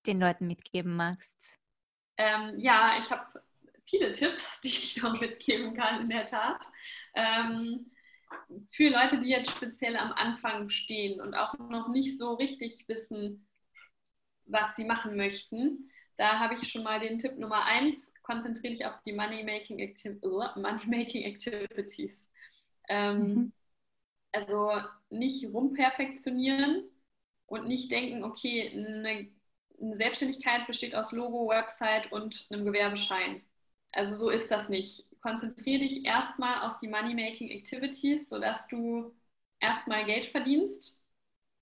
den Leuten mitgeben magst? Ähm, ja, ich habe viele Tipps, die ich noch mitgeben kann, in der Tat. Ähm, für Leute, die jetzt speziell am Anfang stehen und auch noch nicht so richtig wissen, was sie machen möchten, da habe ich schon mal den Tipp Nummer eins: konzentriere dich auf die Money-Making Activ Money Activities. Ähm, mhm. Also nicht rumperfektionieren und nicht denken, okay, eine, eine Selbstständigkeit besteht aus Logo, Website und einem Gewerbeschein. Also so ist das nicht konzentriere dich erstmal auf die Money-Making Activities, sodass du erstmal Geld verdienst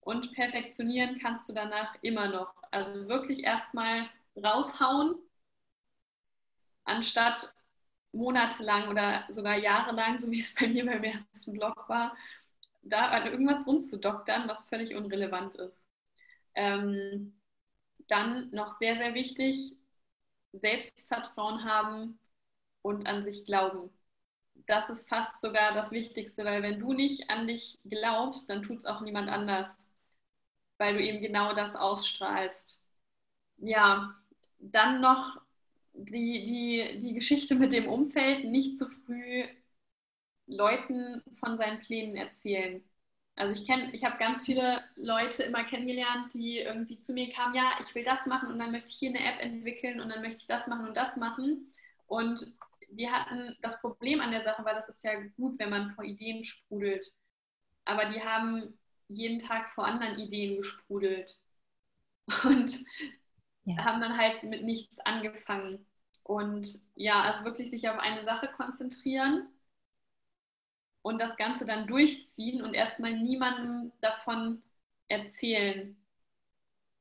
und perfektionieren kannst du danach immer noch. Also wirklich erstmal raushauen, anstatt monatelang oder sogar jahrelang, so wie es bei mir beim ersten Blog war, da an irgendwas rumzudoktern, was völlig unrelevant ist. Ähm, dann noch sehr, sehr wichtig, Selbstvertrauen haben, und an sich glauben. Das ist fast sogar das Wichtigste, weil wenn du nicht an dich glaubst, dann tut es auch niemand anders, weil du eben genau das ausstrahlst. Ja, dann noch die, die, die Geschichte mit dem Umfeld, nicht zu früh Leuten von seinen Plänen erzählen. Also ich kenne, ich habe ganz viele Leute immer kennengelernt, die irgendwie zu mir kamen, ja, ich will das machen und dann möchte ich hier eine App entwickeln und dann möchte ich das machen und das machen. Und die hatten das Problem an der Sache, weil das ist ja gut, wenn man vor Ideen sprudelt. Aber die haben jeden Tag vor anderen Ideen gesprudelt und ja. haben dann halt mit nichts angefangen. Und ja, also wirklich sich auf eine Sache konzentrieren und das Ganze dann durchziehen und erstmal niemandem davon erzählen,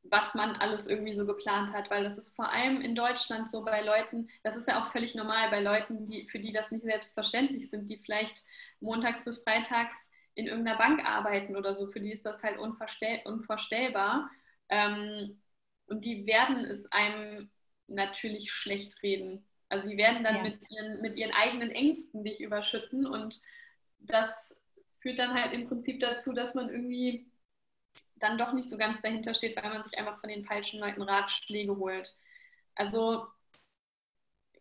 was man alles irgendwie so geplant hat, weil das ist vor allem in Deutschland so bei Leuten, das ist ja auch völlig normal bei Leuten, die, für die das nicht selbstverständlich sind, die vielleicht montags bis freitags in irgendeiner Bank arbeiten oder so, für die ist das halt unvorstell unvorstellbar. Ähm, und die werden es einem natürlich schlecht reden. Also die werden dann ja. mit, ihren, mit ihren eigenen Ängsten dich überschütten und das führt dann halt im Prinzip dazu, dass man irgendwie dann doch nicht so ganz dahinter steht, weil man sich einfach von den falschen Leuten Ratschläge holt. Also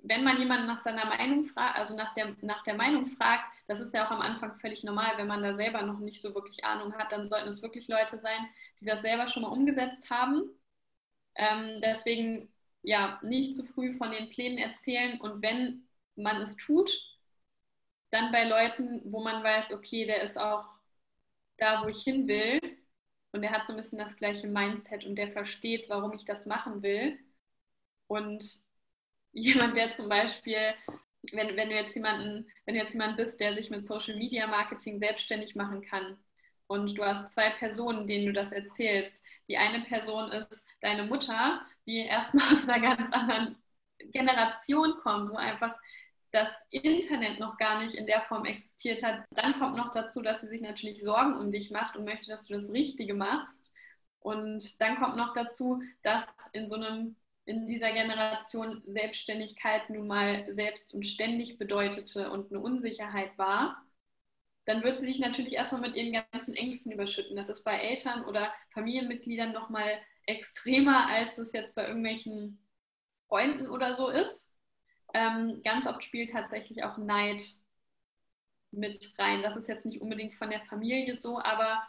wenn man jemanden nach seiner Meinung fragt, also nach der, nach der Meinung fragt, das ist ja auch am Anfang völlig normal, wenn man da selber noch nicht so wirklich Ahnung hat, dann sollten es wirklich Leute sein, die das selber schon mal umgesetzt haben. Ähm, deswegen ja, nicht zu früh von den Plänen erzählen und wenn man es tut, dann bei Leuten, wo man weiß, okay, der ist auch da, wo ich hin will und der hat so ein bisschen das gleiche Mindset und der versteht, warum ich das machen will. Und jemand, der zum Beispiel, wenn, wenn du jetzt jemanden, wenn du jetzt jemand bist, der sich mit Social Media Marketing selbstständig machen kann und du hast zwei Personen, denen du das erzählst. Die eine Person ist deine Mutter, die erstmal aus einer ganz anderen Generation kommt, wo einfach das Internet noch gar nicht in der Form existiert hat. Dann kommt noch dazu, dass sie sich natürlich Sorgen um dich macht und möchte, dass du das Richtige machst. Und dann kommt noch dazu, dass in so einem in dieser Generation Selbstständigkeit nun mal selbst und ständig bedeutete und eine Unsicherheit war, dann wird sie sich natürlich erstmal mit ihren ganzen Ängsten überschütten. Das ist bei Eltern oder Familienmitgliedern nochmal extremer, als es jetzt bei irgendwelchen Freunden oder so ist. Ähm, ganz oft spielt tatsächlich auch Neid mit rein. Das ist jetzt nicht unbedingt von der Familie so, aber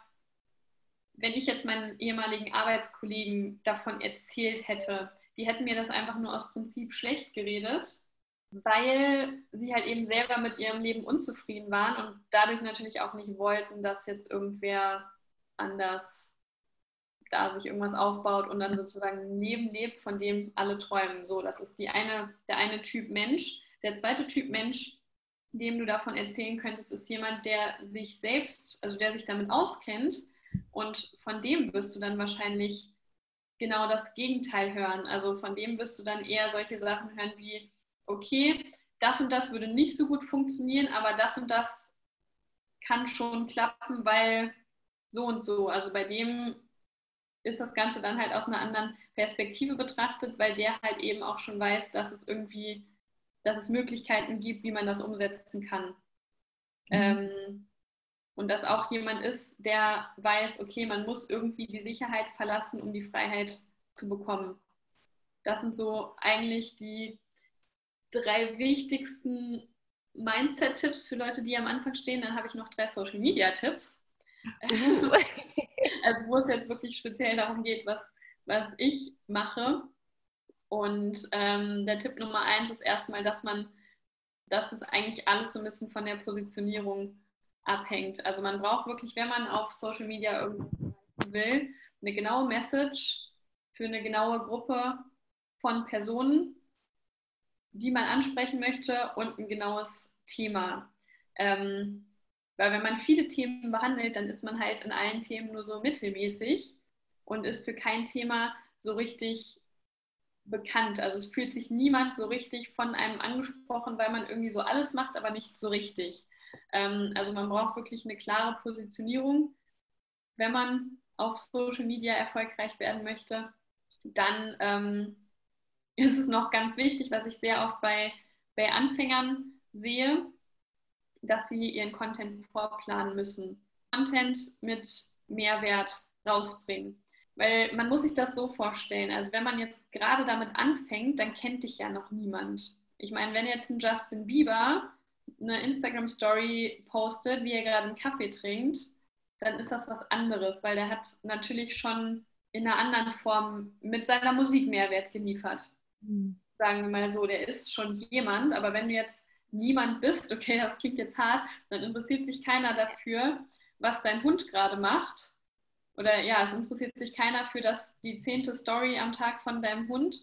wenn ich jetzt meinen ehemaligen Arbeitskollegen davon erzählt hätte, die hätten mir das einfach nur aus Prinzip schlecht geredet, weil sie halt eben selber mit ihrem Leben unzufrieden waren und dadurch natürlich auch nicht wollten, dass jetzt irgendwer anders da sich irgendwas aufbaut und dann sozusagen nebenlebt, von dem alle träumen. So, das ist die eine, der eine Typ Mensch. Der zweite Typ Mensch, dem du davon erzählen könntest, ist jemand, der sich selbst, also der sich damit auskennt und von dem wirst du dann wahrscheinlich genau das Gegenteil hören. Also von dem wirst du dann eher solche Sachen hören wie, okay, das und das würde nicht so gut funktionieren, aber das und das kann schon klappen, weil so und so. Also bei dem ist das Ganze dann halt aus einer anderen Perspektive betrachtet, weil der halt eben auch schon weiß, dass es irgendwie, dass es Möglichkeiten gibt, wie man das umsetzen kann. Mhm. Ähm, und dass auch jemand ist, der weiß, okay, man muss irgendwie die Sicherheit verlassen, um die Freiheit zu bekommen. Das sind so eigentlich die drei wichtigsten Mindset-Tipps für Leute, die am Anfang stehen. Dann habe ich noch drei Social-Media-Tipps. Uh. also wo es jetzt wirklich speziell darum geht, was, was ich mache. Und ähm, der Tipp Nummer eins ist erstmal, dass man, dass es eigentlich alles so ein bisschen von der Positionierung abhängt. Also man braucht wirklich, wenn man auf Social Media irgendwas will, eine genaue Message für eine genaue Gruppe von Personen, die man ansprechen möchte und ein genaues Thema. Ähm, weil wenn man viele Themen behandelt, dann ist man halt in allen Themen nur so mittelmäßig und ist für kein Thema so richtig bekannt. Also es fühlt sich niemand so richtig von einem angesprochen, weil man irgendwie so alles macht, aber nicht so richtig. Ähm, also man braucht wirklich eine klare Positionierung, wenn man auf Social Media erfolgreich werden möchte. Dann ähm, ist es noch ganz wichtig, was ich sehr oft bei, bei Anfängern sehe, dass sie ihren Content vorplanen müssen. Content mit Mehrwert rausbringen. Weil man muss sich das so vorstellen. Also wenn man jetzt gerade damit anfängt, dann kennt dich ja noch niemand. Ich meine, wenn jetzt ein Justin Bieber eine Instagram-Story postet, wie er gerade einen Kaffee trinkt, dann ist das was anderes, weil der hat natürlich schon in einer anderen Form mit seiner Musik Mehrwert geliefert. Mhm. Sagen wir mal so, der ist schon jemand, aber wenn du jetzt niemand bist, okay, das klingt jetzt hart, dann interessiert sich keiner dafür, was dein Hund gerade macht. Oder ja, es interessiert sich keiner für das, die zehnte Story am Tag von deinem Hund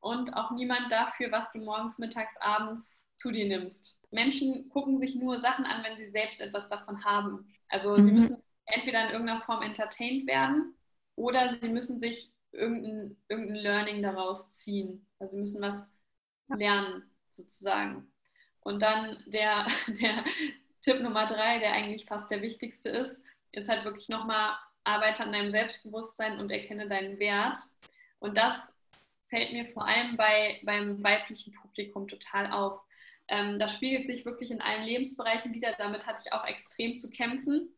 und auch niemand dafür, was du morgens, mittags, abends zu dir nimmst. Menschen gucken sich nur Sachen an, wenn sie selbst etwas davon haben. Also mhm. sie müssen entweder in irgendeiner Form entertained werden oder sie müssen sich irgendein, irgendein Learning daraus ziehen. Also sie müssen was lernen, sozusagen. Und dann der, der Tipp Nummer drei, der eigentlich fast der wichtigste ist, ist halt wirklich nochmal, arbeite an deinem Selbstbewusstsein und erkenne deinen Wert. Und das fällt mir vor allem bei, beim weiblichen Publikum total auf. Ähm, das spiegelt sich wirklich in allen Lebensbereichen wieder. Damit hatte ich auch extrem zu kämpfen.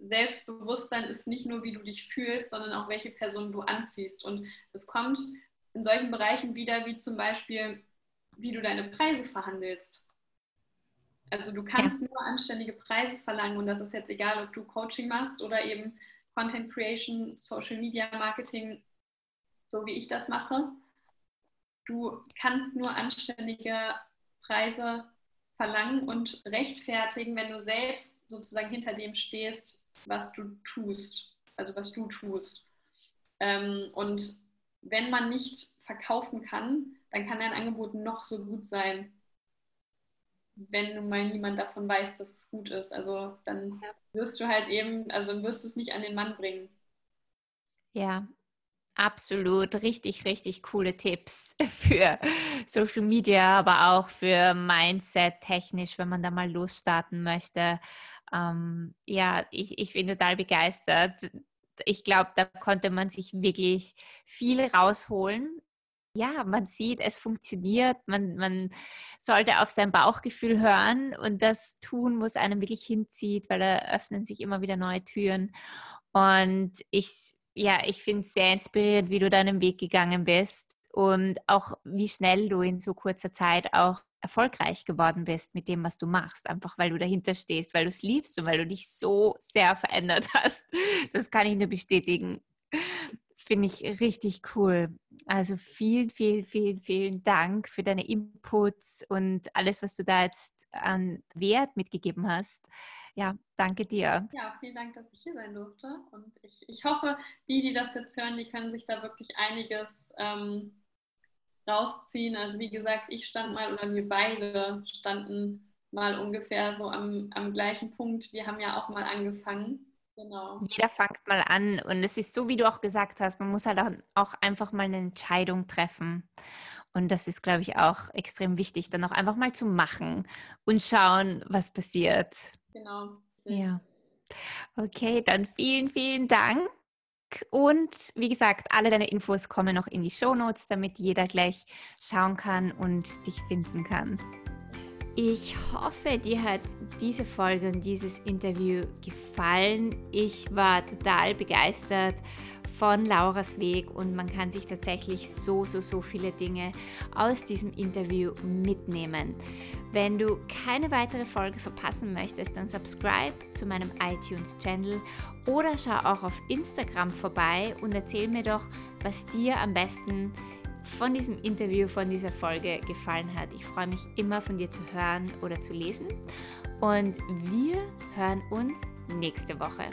Selbstbewusstsein ist nicht nur, wie du dich fühlst, sondern auch, welche Person du anziehst. Und es kommt in solchen Bereichen wieder, wie zum Beispiel, wie du deine Preise verhandelst. Also du kannst ja. nur anständige Preise verlangen und das ist jetzt egal, ob du Coaching machst oder eben Content Creation, Social Media Marketing, so wie ich das mache. Du kannst nur anständige Preise verlangen und rechtfertigen, wenn du selbst sozusagen hinter dem stehst, was du tust, also was du tust. Ähm, und wenn man nicht verkaufen kann, dann kann dein Angebot noch so gut sein, wenn nun mal niemand davon weiß, dass es gut ist. Also dann wirst du halt eben, also dann wirst du es nicht an den Mann bringen. Ja, absolut. Richtig, richtig coole Tipps für Social Media, aber auch für Mindset technisch, wenn man da mal losstarten möchte. Ähm, ja, ich, ich bin total begeistert. Ich glaube, da konnte man sich wirklich viel rausholen ja, man sieht, es funktioniert, man, man sollte auf sein Bauchgefühl hören und das tun, wo es einem wirklich hinzieht, weil da öffnen sich immer wieder neue Türen. Und ich, ja, ich finde es sehr inspirierend, wie du deinen Weg gegangen bist und auch wie schnell du in so kurzer Zeit auch erfolgreich geworden bist mit dem, was du machst, einfach weil du dahinter stehst, weil du es liebst und weil du dich so sehr verändert hast. Das kann ich nur bestätigen. Finde ich richtig cool. Also vielen, vielen, vielen, vielen Dank für deine Inputs und alles, was du da jetzt an Wert mitgegeben hast. Ja, danke dir. Ja, vielen Dank, dass ich hier sein durfte. Und ich, ich hoffe, die, die das jetzt hören, die können sich da wirklich einiges ähm, rausziehen. Also wie gesagt, ich stand mal oder wir beide standen mal ungefähr so am, am gleichen Punkt. Wir haben ja auch mal angefangen. Genau. Jeder fängt mal an und es ist so, wie du auch gesagt hast, man muss halt auch einfach mal eine Entscheidung treffen. Und das ist, glaube ich, auch extrem wichtig, dann auch einfach mal zu machen und schauen, was passiert. Genau. Ja. Okay, dann vielen, vielen Dank. Und wie gesagt, alle deine Infos kommen noch in die Show Notes, damit jeder gleich schauen kann und dich finden kann. Ich hoffe, dir hat diese Folge und dieses Interview gefallen. Ich war total begeistert von Lauras Weg und man kann sich tatsächlich so, so, so viele Dinge aus diesem Interview mitnehmen. Wenn du keine weitere Folge verpassen möchtest, dann subscribe zu meinem iTunes-Channel oder schau auch auf Instagram vorbei und erzähl mir doch, was dir am besten gefällt von diesem Interview, von dieser Folge gefallen hat. Ich freue mich immer von dir zu hören oder zu lesen. Und wir hören uns nächste Woche.